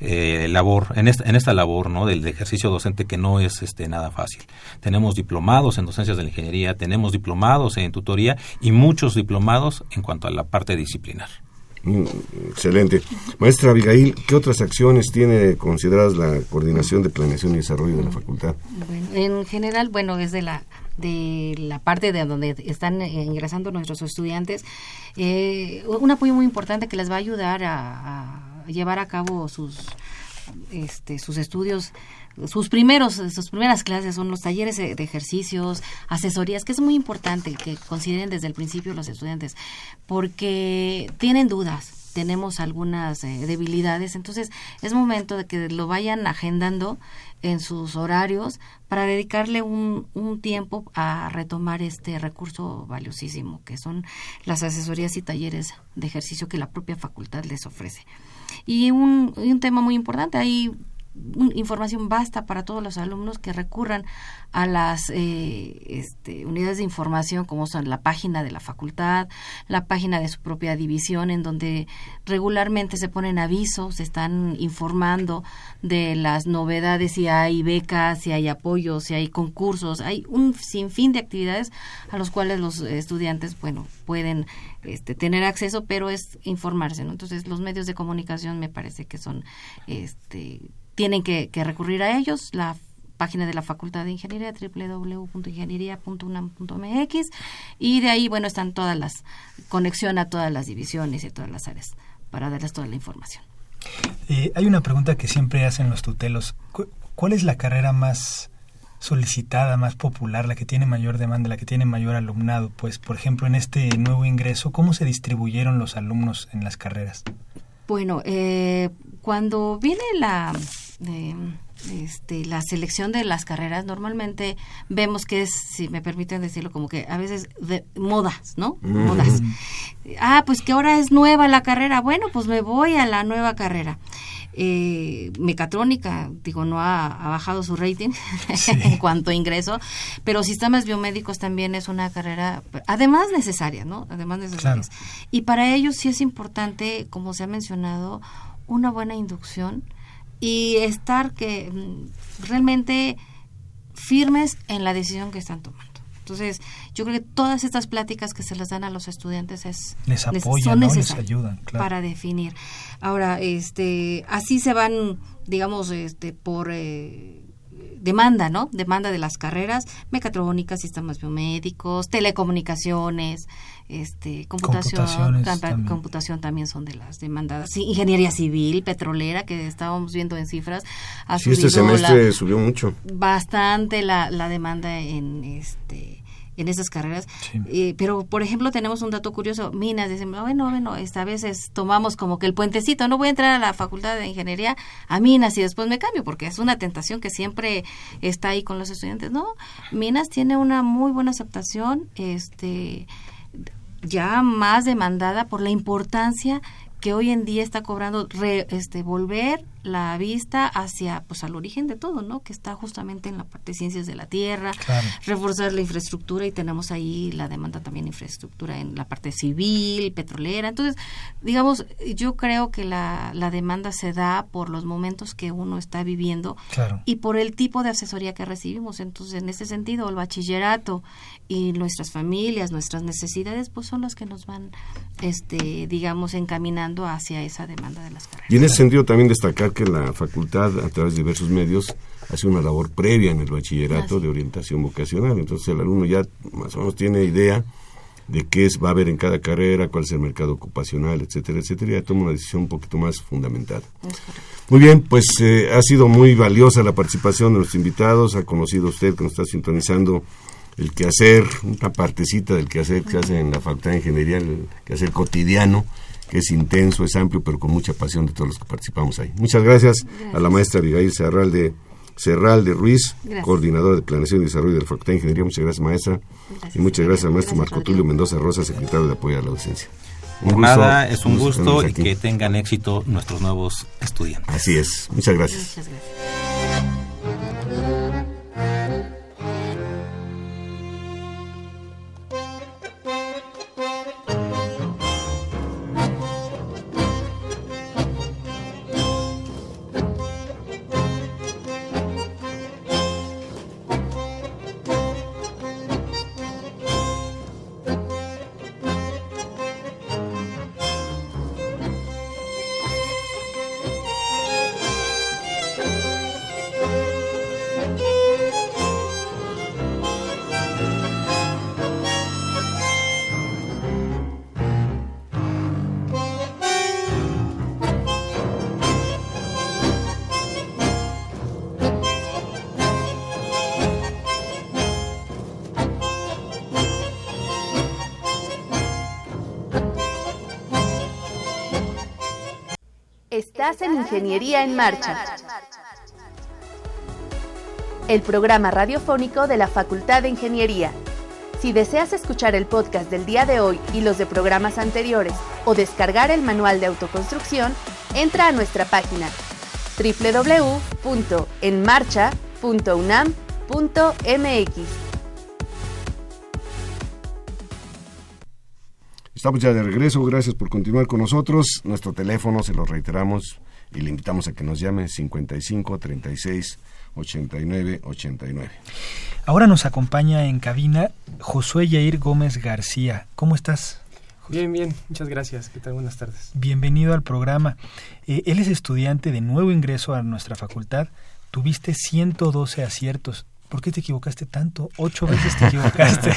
eh, labor, en esta, en esta labor, ¿no? Del ejercicio docente que no es este nada fácil. Tenemos diplomados en docencias de la ingeniería, tenemos diplomados en tutoría y muchos diplomados en cuanto a la parte disciplinar. Mm, Excelente. Maestra Abigail, ¿qué otras acciones tiene consideradas la coordinación de planeación y desarrollo de la facultad? Bueno, en general, bueno, es de la de la parte de donde están eh, ingresando nuestros estudiantes, eh, un apoyo muy importante que les va a ayudar a, a llevar a cabo sus este, sus estudios sus primeros sus primeras clases son los talleres de de ejercicios asesorías que es muy importante que consideren desde el principio los estudiantes porque tienen dudas tenemos algunas eh, debilidades entonces es momento de que lo vayan agendando en sus horarios para dedicarle un, un tiempo a retomar este recurso valiosísimo que son las asesorías y talleres de ejercicio que la propia facultad les ofrece. Y un, un tema muy importante un- información basta para todos los alumnos que recurran a las eh, este, unidades de información como son la página de la facultad, la página de su propia división, en donde regularmente se ponen avisos, se están informando de las novedades, si hay becas, si hay apoyos, si hay concursos, hay un sinfín de actividades a los cuales los estudiantes, bueno, pueden este, tener acceso, pero es informarse, ¿no? Entonces, los medios de comunicación me parece que son, este, tienen que, que recurrir a ellos, la página de la Facultad de Ingeniería, www.ingeniería.unam.mx, y de ahí, bueno, están todas las, conexión a todas las divisiones y a todas las áreas para darles toda la información. Eh, hay una pregunta que siempre hacen los tutelos. Cu- ¿Cuál es la carrera más solicitada, más popular, la que tiene mayor demanda, la que tiene mayor alumnado? Pues, por ejemplo, en este nuevo ingreso, ¿cómo se distribuyeron los alumnos en las carreras? Bueno, eh, cuando viene la eh, este, la selección de las carreras, normalmente vemos que es, si me permiten decirlo, como que a veces de modas, ¿no? Mm. Modas. Ah, pues que ahora es nueva la carrera. Bueno, pues me voy a la nueva carrera. Eh, mecatrónica, digo, no ha, ha bajado su rating en cuanto a ingreso, pero sistemas biomédicos también es una carrera, además necesaria, ¿no? Además necesaria. Y para ellos sí es importante, como se ha mencionado, una buena inducción y estar que mm, realmente firmes en la decisión que están tomando. Entonces, yo creo que todas estas pláticas que se les dan a los estudiantes es Les apoyan, son ¿no? Les ayudan, claro. para definir. Ahora, este, así se van, digamos, este, por eh, demanda, ¿no? Demanda de las carreras, mecatrónica, sistemas biomédicos, telecomunicaciones, este, computación, también. computación también son de las demandadas. Sí, ingeniería civil, petrolera, que estábamos viendo en cifras, ha Sí, este la- semestre subió mucho. bastante la, la demanda en este en esas carreras. Eh, pero por ejemplo tenemos un dato curioso. Minas dicen bueno bueno esta vez es- tomamos como que el puentecito no voy a entrar a la facultad de ingeniería a minas y después me cambio porque es una tentación que siempre está ahí con los estudiantes no minas tiene una muy buena aceptación este ya más demandada por la importancia que hoy en día está cobrando re- este volver la vista hacia pues al origen de todo no que está justamente en la parte de ciencias de la tierra Claro. reforzar la infraestructura y tenemos ahí la demanda también de infraestructura en la parte civil petrolera entonces digamos yo creo que la, la demanda se da por los momentos que uno está viviendo Claro. y por el tipo de asesoría que recibimos. Entonces, en ese sentido, el bachillerato y nuestras familias, nuestras necesidades, pues son las que nos van, este, digamos, encaminando hacia esa demanda de las carreras. Y en ese sentido también destacar que la facultad, a través de diversos medios, hace una labor previa en el bachillerato de orientación vocacional. Entonces el alumno ya más o menos tiene idea de qué es, va a haber en cada carrera, cuál es el mercado ocupacional, etcétera, etcétera, y ya toma una decisión un poquito más fundamentada. Muy bien, pues eh, ha sido muy valiosa la participación de nuestros invitados, ha conocido usted que nos está sintonizando el quehacer, una partecita del quehacer que se hace en la Facultad de Ingeniería, el quehacer cotidiano, que es intenso, es amplio, pero con mucha pasión de todos los que participamos ahí. Muchas gracias, a la maestra Abigail Serralde, Serralde Ruiz, Gracias. coordinadora de Planeación y Desarrollo de la Facultad de Ingeniería. Muchas gracias, maestra. Y muchas gracias al maestro Marco Tulio Mendoza Rosa, secretario de Apoyo a la Docencia. Por nada, es un gusto gusto y que tengan éxito nuestros nuevos estudiantes. Así es. Muchas gracias. Muchas gracias. Ingeniería en Marcha. El programa radiofónico de la Facultad de Ingeniería. Si deseas escuchar el podcast del día de hoy y los de programas anteriores o descargar el manual de autoconstrucción, entra a nuestra página www.enmarcha.unam.mx. Estamos ya de regreso, gracias por continuar con nosotros. Nuestro teléfono, se lo reiteramos y le invitamos a que nos llame 55 36 89 89. Ahora nos acompaña en cabina Josué Yair Gómez García. ¿Cómo estás? Bien, bien, muchas gracias. ¿Qué tal? Buenas tardes. Bienvenido al programa. Eh, él es estudiante de nuevo ingreso a nuestra facultad. Tuviste 112 aciertos. ¿Por qué te equivocaste tanto? Ocho veces te equivocaste.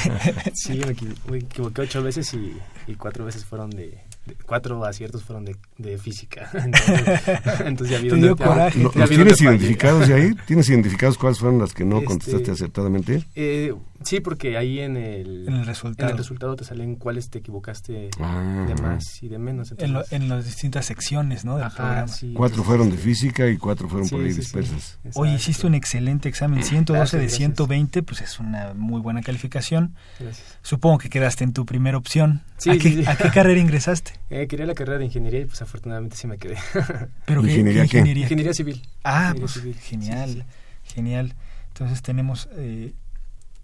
sí, me, equivoqué ocho veces y, y cuatro veces fueron de, cuatro aciertos fueron de, de física. Entonces, ya vi ¿Te dio coraje. ¿Los tienes identificados de ahí? ¿Tienes identificados cuáles fueron las que no este, contestaste acertadamente? Eh, sí, porque ahí en el, en el, resultado. En el resultado te salen cuáles te equivocaste ah, de más y de menos. en, lo, en, las distintas secciones ¿no? del ajá, programa. Sí, cuatro fueron de física y cuatro fueron por ahí dispersas. Hoy hiciste un excelente examen. 112 gracias, de 120, pues es una muy buena calificación. Gracias. Supongo que quedaste en tu primera opción. ¿A qué, ¿A qué carrera ingresaste? Eh, quería la carrera de ingeniería y pues afortunadamente sí me quedé. ¿Pero ¿Ingeniería qué? Ingeniería, ingeniería civil. Ah, ingeniería pues civil. genial, Sí, sí, genial. Entonces tenemos eh,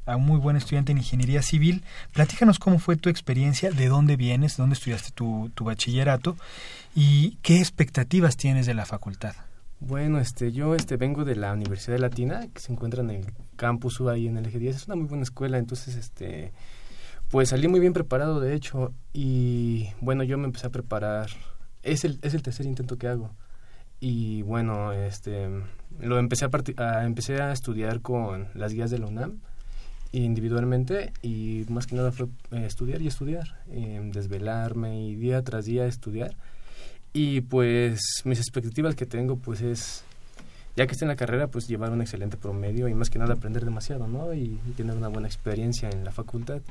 a un muy buen estudiante en ingeniería civil. Platícanos cómo fue tu experiencia, de dónde vienes, dónde estudiaste tu, tu bachillerato y qué expectativas tienes de la facultad. Bueno, este, yo este, vengo de la Universidad de Latina, que se encuentra en el campus U ahí en el Eje 10. Es una muy buena escuela, entonces, este, pues salí muy bien preparado, de hecho, y bueno, yo me empecé a preparar. Es el, es el tercer intento que hago. Y bueno, este, lo empecé a, empecé a estudiar con las guías de la UNAM individualmente y más que nada fue eh, estudiar y estudiar, eh, desvelarme y día tras día estudiar. Y pues mis expectativas que tengo pues es, ya que esté en la carrera, pues llevar un excelente promedio y más que nada aprender demasiado, ¿no? Y, y tener una buena experiencia en la facultad.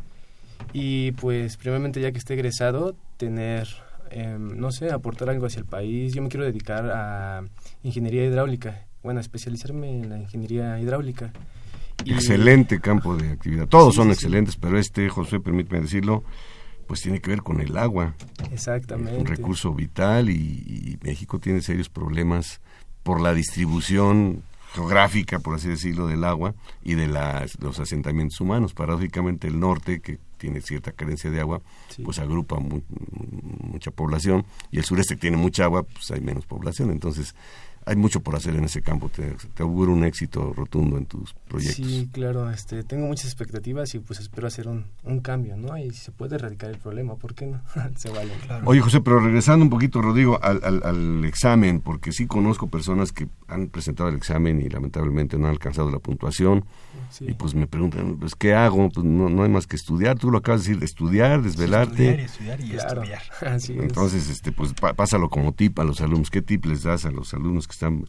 Y pues primeramente ya que esté egresado, tener, eh, no sé, aportar algo hacia el país. Yo me quiero dedicar a ingeniería hidráulica, bueno, especializarme en la ingeniería hidráulica. Y- Excelente campo de actividad. Todos Sí, son sí, excelentes, pero este, José, permíteme decirlo, pues tiene que ver con el agua. Exactamente. un recurso vital y, y México tiene serios problemas por la distribución geográfica, por así decirlo, del agua y de las, los asentamientos humanos. Paradójicamente el norte, que tiene cierta carencia de agua, Sí. pues agrupa mu- mucha población y el sureste que tiene mucha agua, pues hay menos población. Entonces hay mucho por hacer en ese campo. Te, te auguro un éxito rotundo en tus proyectos. Sí, claro, este, tengo muchas expectativas y pues espero hacer un, un cambio, ¿no? Y si se puede erradicar el problema, ¿por qué no? se vale. Oye, José, pero regresando un poquito, Rodrigo, al, al, al examen, porque sí conozco personas que han presentado el examen y lamentablemente no han alcanzado la puntuación. Sí. Y pues me preguntan, pues, ¿qué hago? Pues no, no hay más que estudiar. Tú lo acabas de decir, estudiar, desvelarte. Estudiar y estudiar y Claro. estudiar. Así es. Entonces, este, pues pásalo como tip a los alumnos. ¿Qué tip les das a los alumnos que están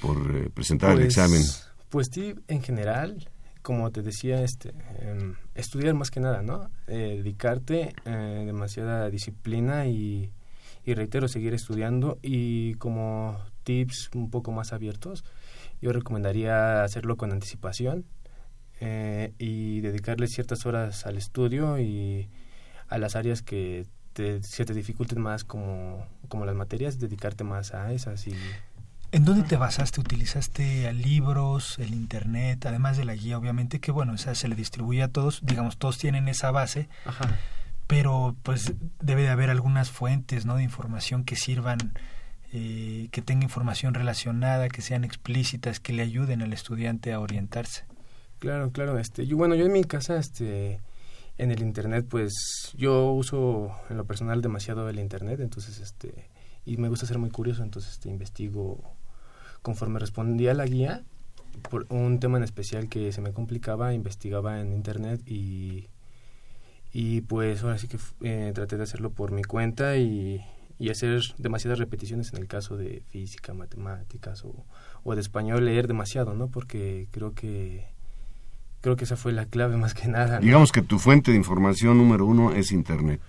por eh, presentar el Pues- examen? Pues sí, en general, como te decía, este, em, estudiar más que nada, ¿no? Eh, dedicarte, eh, demasiada disciplina y, y reitero, seguir estudiando y como tips un poco más abiertos, yo recomendaría hacerlo con anticipación eh, y dedicarle ciertas horas al estudio y a las áreas que te, se te dificulten más como, como las materias, dedicarte más a esas y ¿En dónde te basaste? ¿Utilizaste libros, el internet, además de la guía, obviamente, que bueno, esa se le distribuye a todos, digamos, todos tienen esa base, Ajá. pero pues debe de haber algunas fuentes, ¿no? De información que sirvan, eh, que tenga información relacionada, que sean explícitas, que le ayuden al estudiante a orientarse. Claro, claro. Este, yo, bueno, yo en mi casa, este, en el internet, pues, yo uso en lo personal demasiado el internet, entonces, este, y me gusta ser muy curioso, entonces, este, investigo conforme respondía la guía por un tema en especial que se me complicaba, investigaba en internet y y pues ahora sí que eh, traté de hacerlo por mi cuenta y, y hacer demasiadas repeticiones en el caso de física, matemáticas o, o de español leer demasiado, ¿no? Porque creo que creo que esa fue la clave más que nada. ¿no? Digamos que tu fuente de información número uno es Internet.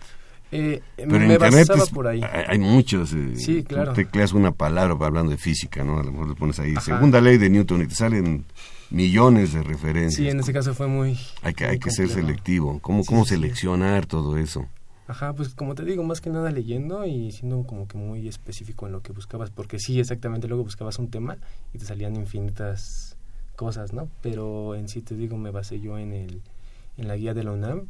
Eh, Pero me internet basaba es- por ahí. hay muchos. eh, Sí, tú claro. tecleas una palabra hablando de física, ¿no? A lo mejor le pones ahí Ajá. segunda ley de Newton y te salen millones de referencias. Sí, en ese caso fue muy... Hay que, muy hay que ser selectivo. ¿Cómo, Sí, cómo sí, sí. seleccionar todo eso? Ajá, pues como te digo, más que nada leyendo y siendo como que muy específico en lo que buscabas, porque sí, exactamente, luego buscabas un tema y te salían infinitas cosas, ¿no? Pero en sí te digo, me basé yo en el en la guía de la UNAM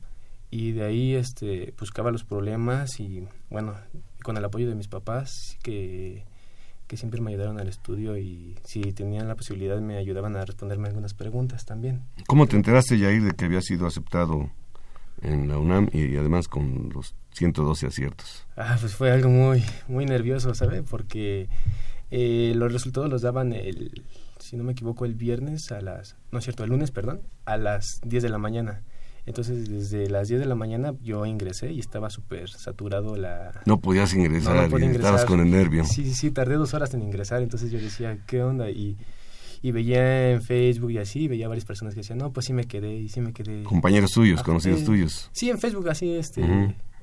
y de ahí este buscaba los problemas y bueno, con el apoyo de mis papás que que siempre me ayudaron al estudio y si tenían la posibilidad me ayudaban a responderme algunas preguntas también. ¿Cómo te enteraste, Yair, de que había sido aceptado en la UNAM y, además con los 112 aciertos? Ah, pues fue algo muy, muy nervioso, ¿sabe? Porque eh, los resultados los daban el, si no me equivoco, el viernes a las, no es cierto, el lunes, perdón, a las 10 de la mañana. Entonces, desde las 10 de la mañana yo ingresé y estaba súper saturado la... No podías ingresar, No, no podía y estabas ingresar. con el nervio. Sí, sí, sí, tardé dos horas en ingresar, entonces yo decía, ¿qué onda? Y, y veía en Facebook y así, veía varias personas que decían, no, pues sí me quedé, y sí me quedé. Compañeros tuyos, Ajá, conocidos eh, tuyos. Sí, en Facebook así, este.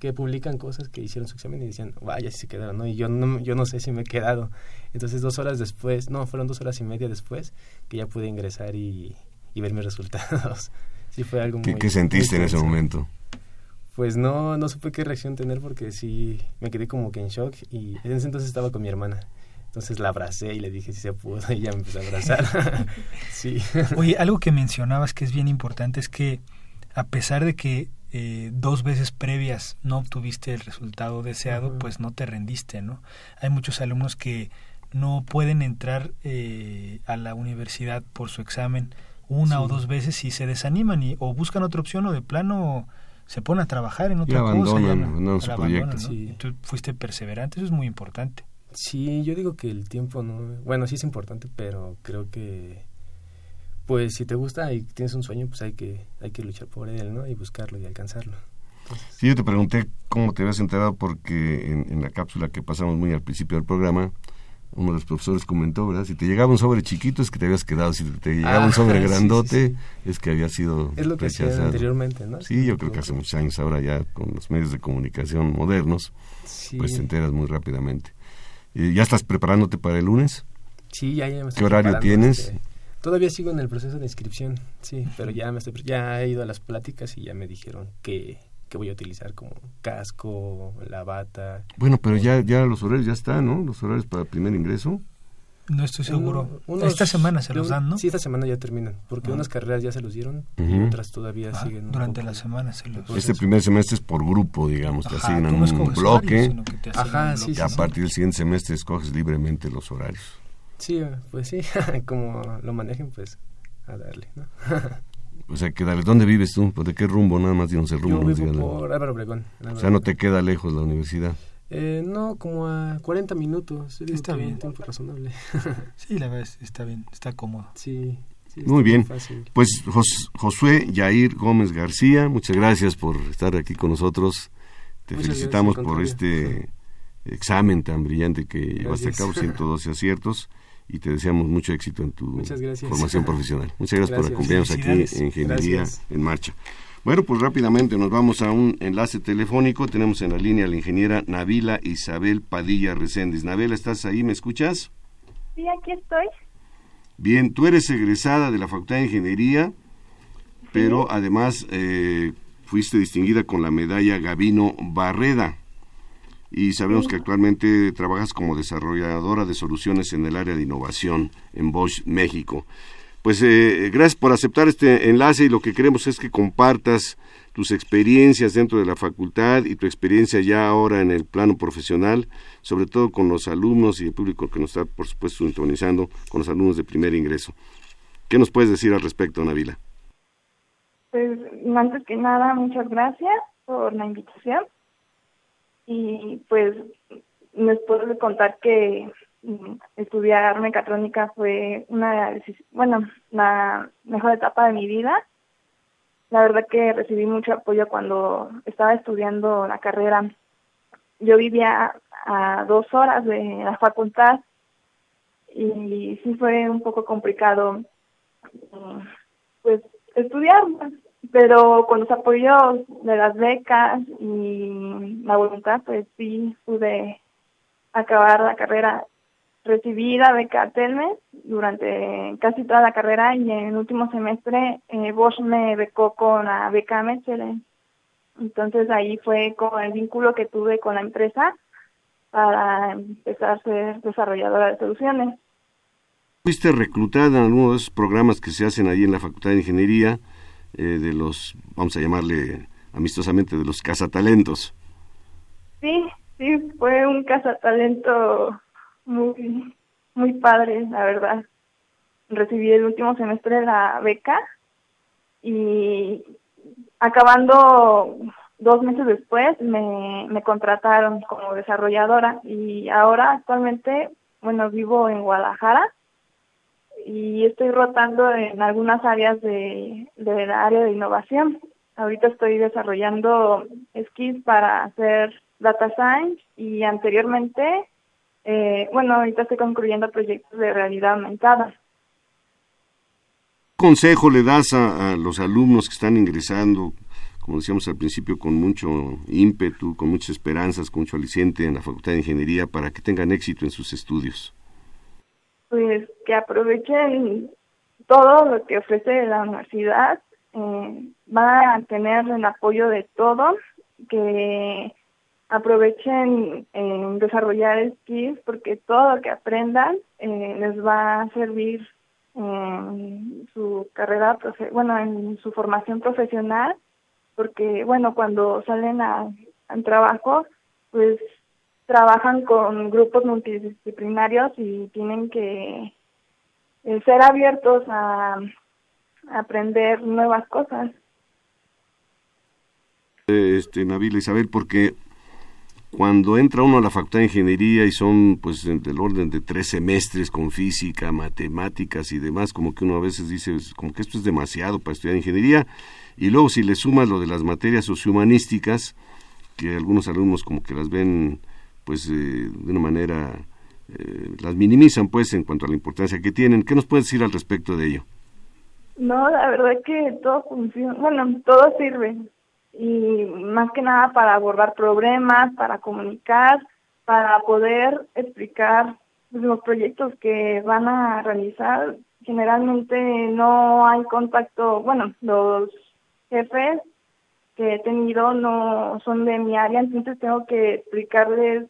Que publican cosas que hicieron su examen y decían, vaya, sí se quedaron, ¿no? Y yo no, yo no sé si me he quedado. Entonces, dos horas después, no, fueron dos horas y media después que ya pude ingresar y, y ver mis resultados. Sí, fue algo ¿Qué, muy... qué sentiste muy en ese momento? Pues no, no supe qué reacción tener porque sí me quedé como que en shock y en ese entonces estaba con mi hermana. Entonces la abracé y le dije si se pudo y ella me empezó a abrazar. sí. Oye, algo que mencionabas que es bien importante es que a pesar de que eh, dos veces previas no obtuviste el resultado deseado, pues no te rendiste, ¿no? Hay muchos alumnos que no pueden entrar eh, a la universidad por su examen una Sí. o dos veces y se desaniman y o buscan otra opción o de plano se ponen a trabajar en otra cosa. abandonan, ya no- abandonan su proyecto. abandonan, ¿no? Sí. Y tú fuiste perseverante, eso es muy importante. Sí, yo digo que el tiempo no... Bueno, sí es importante, pero creo que... Pues si te gusta y tienes un sueño, pues hay que, hay que luchar por él, ¿no? Y buscarlo y alcanzarlo. Sí, yo te pregunté cómo te habías enterado porque en, en la cápsula que pasamos muy al principio del programa, uno de los profesores comentó, ¿verdad? Si te llegaba un sobre chiquito es que te habías quedado, si te llegaba Ah, un sobre sí, sí, grandote sí. es que había sido Es lo que rechazado. anteriormente, ¿no? Sí, yo creo que hace muchos años ahora ya con los medios de comunicación modernos, pues te enteras muy rápidamente. Eh, ¿Ya estás preparándote para el lunes? Sí, ya, ya me estoy ¿Qué horario tienes? este, todavía sigo en el proceso de inscripción, sí, pero ya me estoy, ya he ido a las pláticas y ya me dijeron que, que voy a utilizar como casco, la bata. Bueno, pero ya, ya los horarios ya están, ¿no? Los horarios para primer ingreso. No estoy seguro. Uno- unos- Esta semana se los dan, ¿no? Sí, esta semana ya terminan, porque Ah. unas carreras ya se los dieron y Ujú. otras todavía Ah, siguen. durante poco la semana se los- Este primer semestre es por grupo, digamos, te Ajá, asignan tú no un bloque. horarios, sino que te asignan Ajá, un sí, y sí, a sí. partir del siguiente semestre escoges libremente los horarios. Sí, pues sí, como lo manejen, pues a darle, ¿no? O sea, que dale, ¿dónde vives tú? ¿Pues ¿De qué rumbo? Nada más dinos el rumbo. Yo vivo por Álvaro Obregón. O sea, no te queda lejos la universidad. Eh, no, como a 40 minutos. Está bien. Un tiempo razonable. Sí, la verdad es- está bien, está cómodo. sí. sí, Muy bien. fácil. Pues Jos- Josué Yair Gómez García, muchas gracias por estar aquí con nosotros. Te Muchas felicitamos gracias, por este examen tan brillante que llevaste a cabo, 112 aciertos, y te deseamos mucho éxito en tu formación profesional. Muchas gracias, por acompañarnos aquí en Ingeniería Gracias. en Marcha. Bueno, pues rápidamente nos vamos a un enlace telefónico. Tenemos en la línea a la ingeniera Navila Isabel Padilla Reséndiz. Navila, ¿estás ahí? ¿Me escuchas? Sí, aquí estoy. Bien, tú eres egresada de la Facultad de Ingeniería, pero además eh, fuiste distinguida con la medalla Gavino Barreda. Y sabemos que actualmente trabajas como desarrolladora de soluciones en el área de innovación en Bosch, México. Pues eh, gracias por aceptar este enlace y lo que queremos es que compartas tus experiencias dentro de la facultad y tu experiencia ya ahora en el plano profesional, sobre todo con los alumnos y el público que nos está, por supuesto, sintonizando con los alumnos de primer ingreso. ¿Qué nos puedes decir al respecto, Navila? Pues antes que nada, muchas gracias por la invitación. Y pues les puedo contar que mm, estudiar mecatrónica fue una bueno, la mejor etapa de mi vida. La verdad que recibí mucho apoyo cuando estaba estudiando la carrera. Yo vivía a dos horas de la facultad y sí fue un poco complicado mm, pues estudiar pero con los apoyos de las becas y la voluntad, pues sí pude acabar la carrera. Recibí la beca Telmes durante casi toda la carrera y en el último semestre eh, Bosch me becó con la beca Mechelen. Entonces ahí fue como el vínculo que tuve con la empresa para empezar a ser desarrolladora de soluciones. Fuiste reclutada en algunos de esos programas que se hacen ahí en la Facultad de Ingeniería, eh, de los, vamos a llamarle amistosamente, de los cazatalentos. Sí, sí, fue un cazatalento muy, muy padre, la verdad. Recibí el último semestre de la beca y acabando dos meses después me, me contrataron como desarrolladora y ahora actualmente, bueno, vivo en Guadalajara y estoy rotando en algunas áreas de, de área de innovación. Ahorita estoy desarrollando skills para hacer data science y anteriormente, eh, bueno, ahorita estoy concluyendo proyectos de realidad aumentada. ¿Qué consejo le das a los alumnos que están ingresando como decíamos al principio, con mucho ímpetu, con muchas esperanzas, con mucho aliciente en la Facultad de Ingeniería para que tengan éxito en sus estudios? Pues que aprovechen todo lo que ofrece la universidad, eh, van a tener el apoyo de todos, que aprovechen en desarrollar skills porque todo lo que aprendan eh, les va a servir en su carrera, bueno, en su formación profesional porque bueno, cuando salen al trabajo, pues trabajan con grupos multidisciplinarios y tienen que ser abiertos a, aprender nuevas cosas. Este, Nabil Isabel, porque cuando entra uno a la Facultad de Ingeniería y son pues del orden de tres semestres con física, matemáticas y demás, como que uno a veces dice, como que esto es demasiado para estudiar ingeniería, y luego si le sumas lo de las materias sociohumanísticas, que algunos alumnos como que las ven pues eh, de una manera, eh, las minimizan pues en cuanto a la importancia que tienen. ¿Qué nos puedes decir al respecto de ello? No, la verdad que todo funciona, bueno, todo sirve. Y más que nada para abordar problemas, para comunicar, para poder explicar los proyectos que van a realizar. Generalmente no hay contacto, bueno, los jefes que he tenido no son de mi área, entonces tengo que explicarles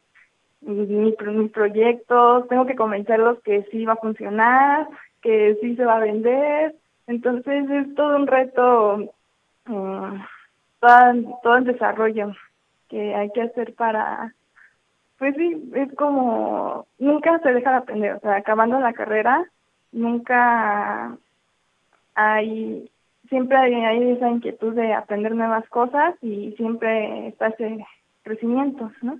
mi, mis proyectos, tengo que convencerlos que sí va a funcionar, que sí se va a vender, entonces es todo un reto, todo, todo el desarrollo que hay que hacer para, pues sí, es como, nunca se deja de aprender, o sea, acabando la carrera, nunca hay siempre hay, esa inquietud de aprender nuevas cosas y siempre está ese crecimiento, ¿no?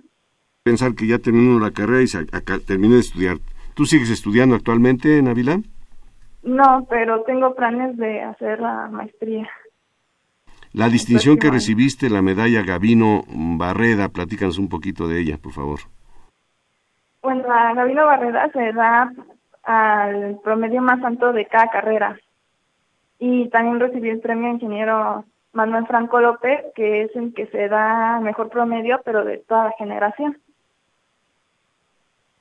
Pensar que ya terminó la carrera y se, acá, terminé de estudiar. ¿Tú sigues estudiando actualmente, Navilán? No, pero tengo planes de hacer la maestría. La distinción que recibiste, la medalla Gavino Barreda, platícanos un poquito de ella, por favor. Bueno, la Gavino Barreda se da al promedio más alto de cada carrera y también recibí el premio ingeniero Manuel Franco López, que es el que se da mejor promedio, pero de toda la generación.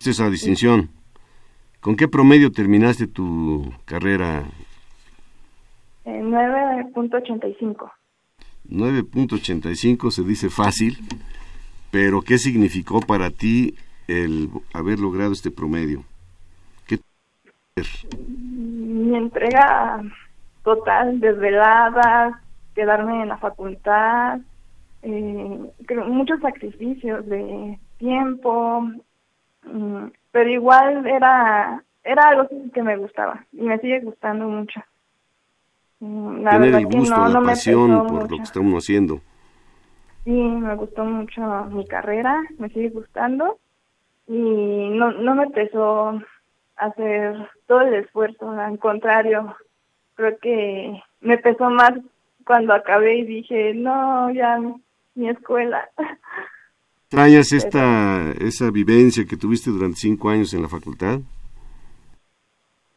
Esa distinción. ¿Con qué promedio terminaste tu carrera? 9.85. 9.85 se dice fácil, pero ¿qué significó para ti el haber logrado este promedio? ¿Qué Mi entrega total, desveladas, quedarme en la facultad, eh, muchos sacrificios de tiempo, pero igual era era algo que me gustaba y me sigue gustando mucho. La Tener el gusto, no, la pasión por lo que estamos haciendo. Sí, me gustó mucho mi carrera, me sigue gustando y no, no me pesó hacer todo el esfuerzo, al contrario, creo que me pesó más cuando acabé y dije, no, ya mi escuela. ¿Extrañas esta, esa vivencia que tuviste durante cinco años en la facultad?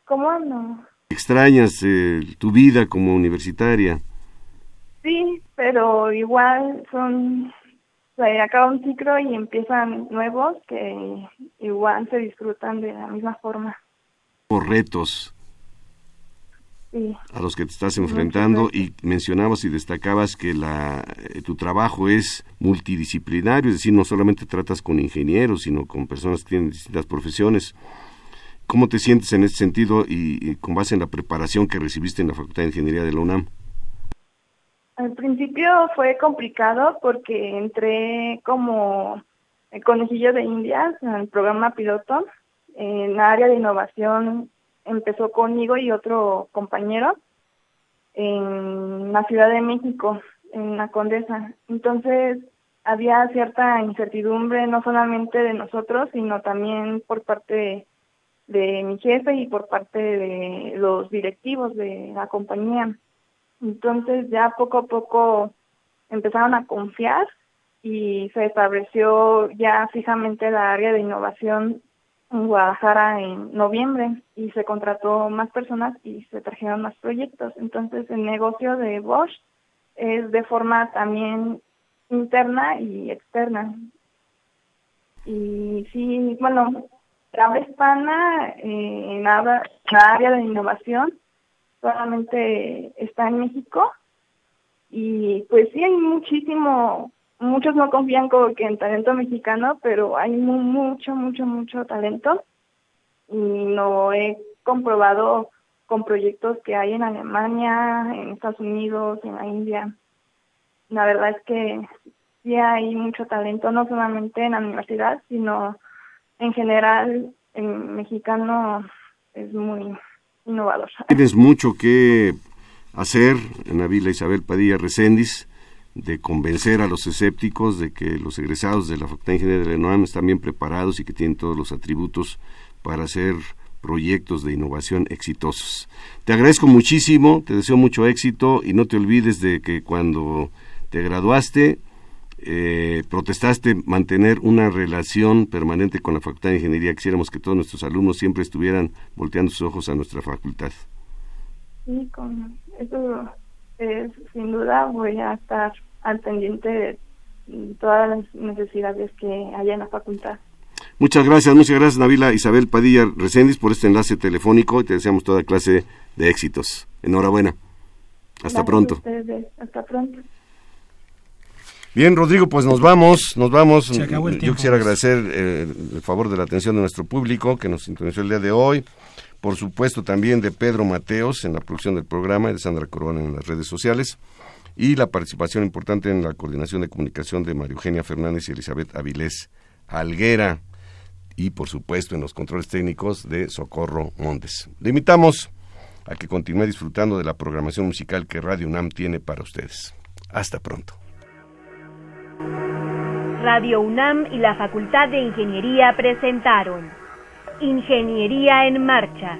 ¿Cómo no? ¿Extrañas eh, tu vida como universitaria? Sí, pero igual son, se acaba un ciclo y empiezan nuevos que igual se disfrutan de la misma forma. Por retos Sí. a los que te estás enfrentando y mencionabas y destacabas que la, eh, tu trabajo es multidisciplinario, es decir, no solamente tratas con ingenieros, sino con personas que tienen distintas profesiones. ¿Cómo te sientes en ese sentido y, y con base en la preparación que recibiste en la Facultad de Ingeniería de la UNAM? Al principio fue complicado porque entré como el conejillo de indias en el programa piloto. En área de innovación empezó conmigo y otro compañero en la Ciudad de México, en la Condesa. Entonces había cierta incertidumbre no solamente de nosotros, sino también por parte de, mi jefe y por parte de los directivos de la compañía. Entonces ya poco a poco empezaron a confiar y se estableció ya fijamente la área de innovación en Guadalajara en noviembre y se contrató más personas y se trajeron más proyectos. Entonces el negocio de Bosch es de forma también interna y externa. Y sí, bueno, la habla hispana eh, en la área de innovación solamente está en México y pues sí hay muchísimo muchos no confían como que en talento mexicano pero hay mucho mucho mucho talento. Y lo he comprobado con proyectos que hay en Alemania en Estados Unidos en la India. La verdad es que sí hay mucho talento no solamente en la universidad sino en general en mexicano es muy innovador. Tienes mucho que hacer, Navila Isabel Padilla Recendis, de convencer a los escépticos de que los egresados de la Facultad de Ingeniería de la UNAM están bien preparados y que tienen todos los atributos para hacer proyectos de innovación exitosos. Te agradezco muchísimo, te deseo mucho éxito y no te olvides de que cuando te graduaste eh, protestaste mantener una relación permanente con la Facultad de Ingeniería. Quisiéramos que todos nuestros alumnos siempre estuvieran volteando sus ojos a nuestra facultad. Sí, con eso es, sin duda voy a estar al pendiente de todas las necesidades que haya en la facultad. Muchas gracias, muchas gracias Navila Isabel Padilla Recendis por este enlace telefónico y te deseamos toda clase de éxitos. Enhorabuena. Hasta Gracias pronto. Hasta pronto. Bien, Rodrigo, pues nos vamos, nos vamos. Se acabó el Yo quisiera agradecer eh, el favor de la atención de nuestro público que nos sintonizó el día de hoy. Por supuesto, también de Pedro Mateos en la producción del programa y de Sandra Corona en las redes sociales. Y la participación importante en la coordinación de comunicación de María Eugenia Fernández y Elizabeth Avilés Alguera. Y, por supuesto, en los controles técnicos de Socorro Montes. Le invitamos a que continúe disfrutando de la programación musical que Radio UNAM tiene para ustedes. Hasta pronto. Radio UNAM y la Facultad de Ingeniería presentaron Ingeniería en Marcha.